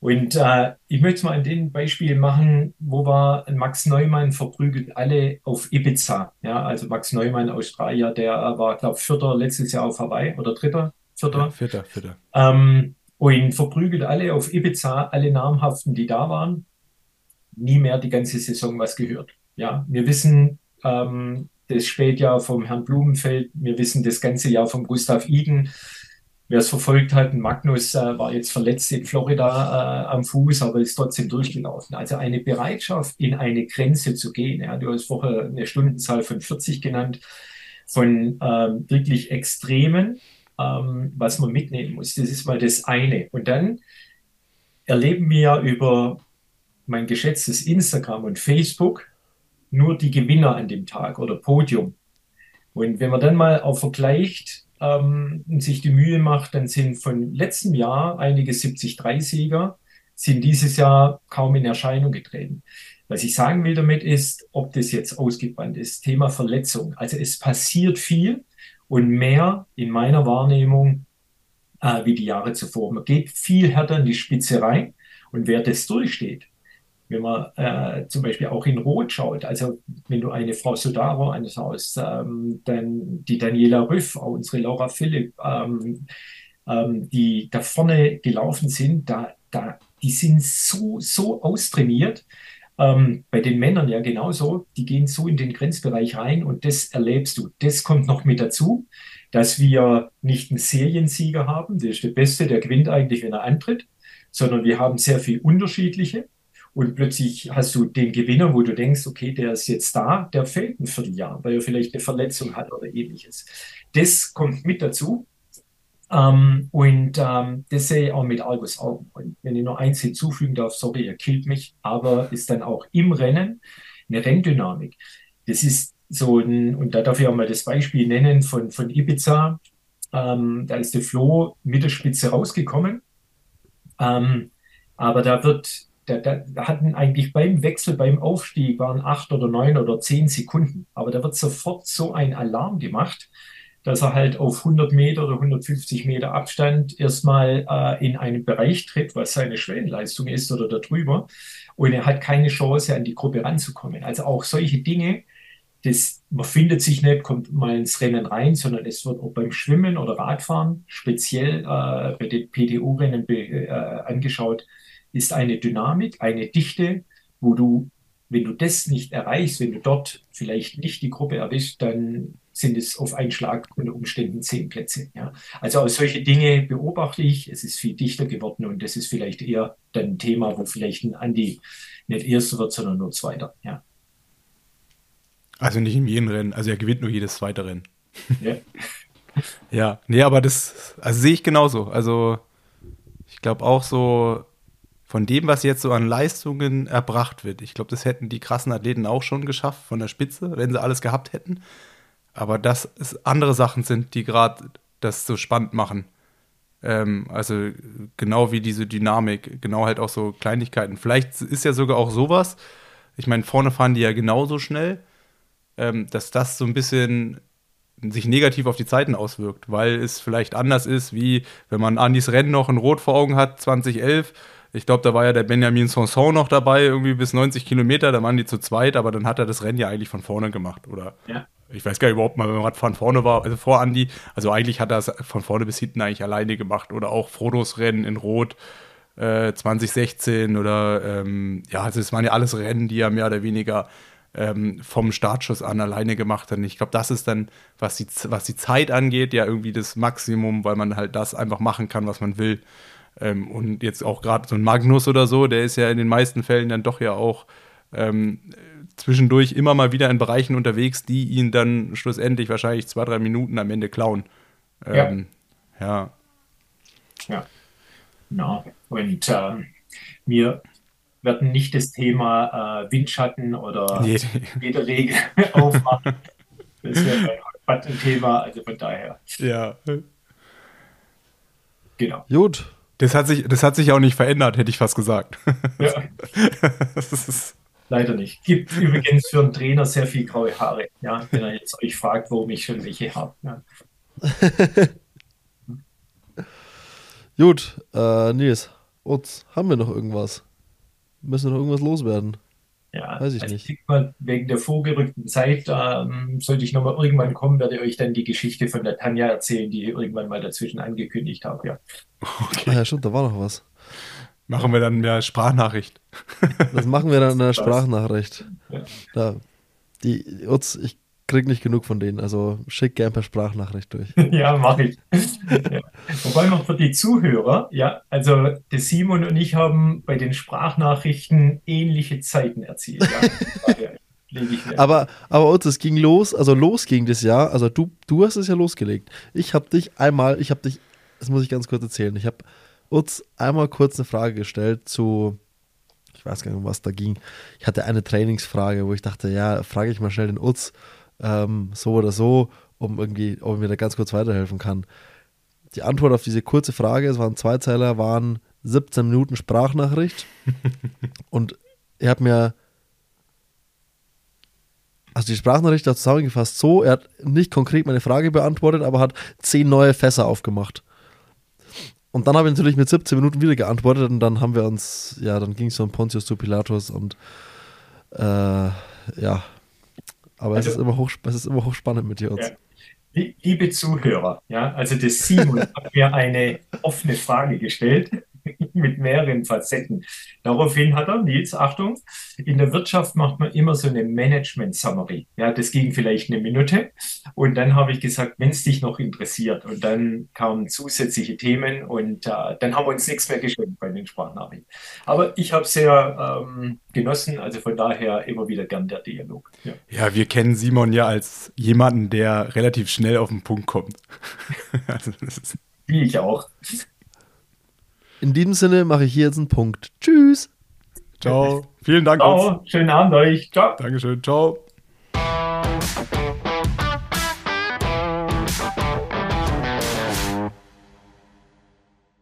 Und äh, ich möchte es mal an dem Beispiel machen, wo war Max Neumann verprügelt alle auf Ibiza. Ja, also Max Neumann, Australier, der war, glaube ich, Vierter letztes Jahr auf Hawaii oder Dritter. Vierter. Ja, vierter, vierter. Ähm, und verprügelt alle auf Ibiza, alle Namhaften, die da waren. Nie mehr die ganze Saison was gehört. Ja, wir wissen ähm, das Spätjahr vom Herrn Blumenfeld, wir wissen das ganze Jahr vom Gustav Iden. Wer es verfolgt hat, Magnus äh, war jetzt verletzt in Florida äh, am Fuß, aber ist trotzdem durchgelaufen. Also eine Bereitschaft, in eine Grenze zu gehen. Ja, du hast vorher eine Stundenzahl von 40 genannt, von ähm, wirklich Extremen, ähm, was man mitnehmen muss. Das ist mal das eine. Und dann erleben wir über mein geschätztes Instagram und Facebook nur die Gewinner an dem Tag oder Podium. Und wenn man dann mal auch vergleicht ähm, und sich die Mühe macht, dann sind von letztem Jahr einige 73-Sieger, sind dieses Jahr kaum in Erscheinung getreten. Was ich sagen will damit ist, ob das jetzt ausgebrannt ist, Thema Verletzung. Also es passiert viel, und mehr in meiner Wahrnehmung äh, wie die Jahre zuvor. Man geht viel härter in die Spitze rein und wer das durchsteht, wenn man äh, zum Beispiel auch in Rot schaut, also wenn du eine Frau Sodaro anschaust, ähm, dann die Daniela Rüff, unsere Laura Philipp, ähm, ähm, die da vorne gelaufen sind, da, da, die sind so, so austrainiert, ähm, bei den Männern ja genauso, die gehen so in den Grenzbereich rein und das erlebst du. Das kommt noch mit dazu, dass wir nicht einen Seriensieger haben, der ist der Beste, der gewinnt eigentlich, wenn er antritt, sondern wir haben sehr viel unterschiedliche. Und plötzlich hast du den Gewinner, wo du denkst, okay, der ist jetzt da, der fällt ein Vierteljahr, weil er vielleicht eine Verletzung hat oder ähnliches. Das kommt mit dazu. Ähm, und ähm, das sehe ich auch mit Argus Augen. Und wenn ich noch eins hinzufügen darf, sorry, er killt mich, aber ist dann auch im Rennen eine Renndynamik. Das ist so ein, und da darf ich auch mal das Beispiel nennen von, von Ibiza. Ähm, da ist der Flo mit der Spitze rausgekommen. Ähm, aber da wird, da, da, hatten eigentlich beim Wechsel, beim Aufstieg waren acht oder neun oder zehn Sekunden. Aber da wird sofort so ein Alarm gemacht dass er halt auf 100 Meter oder 150 Meter Abstand erstmal äh, in einen Bereich tritt, was seine Schwellenleistung ist oder darüber. Und er hat keine Chance, an die Gruppe ranzukommen. Also auch solche Dinge, das, man findet sich nicht, kommt mal ins Rennen rein, sondern es wird auch beim Schwimmen oder Radfahren, speziell äh, bei den PTU-Rennen äh, angeschaut, ist eine Dynamik, eine Dichte, wo du, wenn du das nicht erreichst, wenn du dort vielleicht nicht die Gruppe erwischt, dann sind es auf einen Schlag unter Umständen zehn Plätze. Ja. Also solche Dinge beobachte ich. Es ist viel dichter geworden und das ist vielleicht eher dann ein Thema, wo vielleicht ein Andi nicht erster wird, sondern nur zweiter. Ja. Also nicht in jedem Rennen. Also er gewinnt nur jedes zweite Rennen. Ja. ja, nee, aber das also sehe ich genauso. Also ich glaube auch so von dem, was jetzt so an Leistungen erbracht wird. Ich glaube, das hätten die krassen Athleten auch schon geschafft von der Spitze, wenn sie alles gehabt hätten. Aber dass es andere Sachen sind, die gerade das so spannend machen. Ähm, also genau wie diese Dynamik, genau halt auch so Kleinigkeiten. Vielleicht ist ja sogar auch sowas, ich meine, vorne fahren die ja genauso schnell, ähm, dass das so ein bisschen sich negativ auf die Zeiten auswirkt, weil es vielleicht anders ist, wie wenn man Andis Rennen noch in Rot vor Augen hat, 2011. Ich glaube, da war ja der Benjamin Sanson noch dabei, irgendwie bis 90 Kilometer, da waren die zu zweit, aber dann hat er das Rennen ja eigentlich von vorne gemacht, oder? Ja ich weiß gar nicht überhaupt mal, wenn Radfahren vorne war, also vor Andi. Also eigentlich hat er es von vorne bis hinten eigentlich alleine gemacht. Oder auch Frodos Rennen in Rot äh, 2016 oder ähm, ja, also es waren ja alles Rennen, die er mehr oder weniger ähm, vom Startschuss an alleine gemacht hat. Und ich glaube, das ist dann, was die, was die Zeit angeht, ja irgendwie das Maximum, weil man halt das einfach machen kann, was man will. Ähm, und jetzt auch gerade so ein Magnus oder so, der ist ja in den meisten Fällen dann doch ja auch ähm, zwischendurch immer mal wieder in Bereichen unterwegs, die ihn dann schlussendlich wahrscheinlich zwei, drei Minuten am Ende klauen. Ähm, ja. Ja. Ja. No. Und ähm, mir, werden nicht das Thema äh, Windschatten oder nee. Regel aufmachen. Das wäre ein Thema, also von daher. Ja. Genau. Gut. Das hat, sich, das hat sich auch nicht verändert, hätte ich fast gesagt. Ja. Leider nicht. Gibt übrigens für einen Trainer sehr viel graue Haare, ja, wenn er jetzt euch fragt, warum ich schon welche habe. Ja. Gut, äh, Nils, Utz, haben wir noch irgendwas? Müssen wir noch irgendwas loswerden? Ja, weiß ich also nicht. Mal, wegen der vorgerückten Zeit ähm, sollte ich nochmal irgendwann kommen, werde ich euch dann die Geschichte von der Tanja erzählen, die ich irgendwann mal dazwischen angekündigt habe. Ja. Okay. Ah, ja, stimmt, da war noch was. Machen wir dann mehr Sprachnachricht. Das machen wir dann in der Sprachnachricht. Ja. Da, die, Utz, ich krieg nicht genug von denen. Also schick gerne per Sprachnachricht durch. ja, mache ich. Ja. Wobei noch für die Zuhörer, ja, also der Simon und ich haben bei den Sprachnachrichten ähnliche Zeiten erzielt. Ja. aber, aber Utz, es ging los, also los ging das Jahr, also du, du hast es ja losgelegt. Ich habe dich einmal, ich habe dich, das muss ich ganz kurz erzählen, ich habe Utz einmal kurz eine Frage gestellt zu, ich weiß gar nicht, um was da ging. Ich hatte eine Trainingsfrage, wo ich dachte, ja, frage ich mal schnell den Utz, ähm, so oder so, um irgendwie, ob er mir da ganz kurz weiterhelfen kann. Die Antwort auf diese kurze Frage, es waren zwei Zeiler, waren 17 Minuten Sprachnachricht. und er hat mir, also die Sprachnachricht hat zusammengefasst so, er hat nicht konkret meine Frage beantwortet, aber hat zehn neue Fässer aufgemacht. Und dann habe ich natürlich mit 17 Minuten wieder geantwortet und dann haben wir uns, ja, dann ging es um Pontius zu Pilatus und äh, ja, aber also, es, ist immer hoch, es ist immer hochspannend mit dir. Ja. Liebe Zuhörer, ja, also der Simon hat mir eine offene Frage gestellt mit mehreren Facetten. Daraufhin hat er, Nils, Achtung, in der Wirtschaft macht man immer so eine Management-Summary. Ja, das ging vielleicht eine Minute. Und dann habe ich gesagt, wenn es dich noch interessiert. Und dann kamen zusätzliche Themen und äh, dann haben wir uns nichts mehr geschenkt bei den Sprachnachrichten. Aber ich habe sehr ähm, genossen, also von daher immer wieder gern der Dialog. Ja. ja, wir kennen Simon ja als jemanden, der relativ schnell auf den Punkt kommt. also, Wie ich auch. In diesem Sinne mache ich hier jetzt einen Punkt. Tschüss. Ciao. Vielen Dank. Ciao. Schönen Abend euch. Ciao. Dankeschön. Ciao.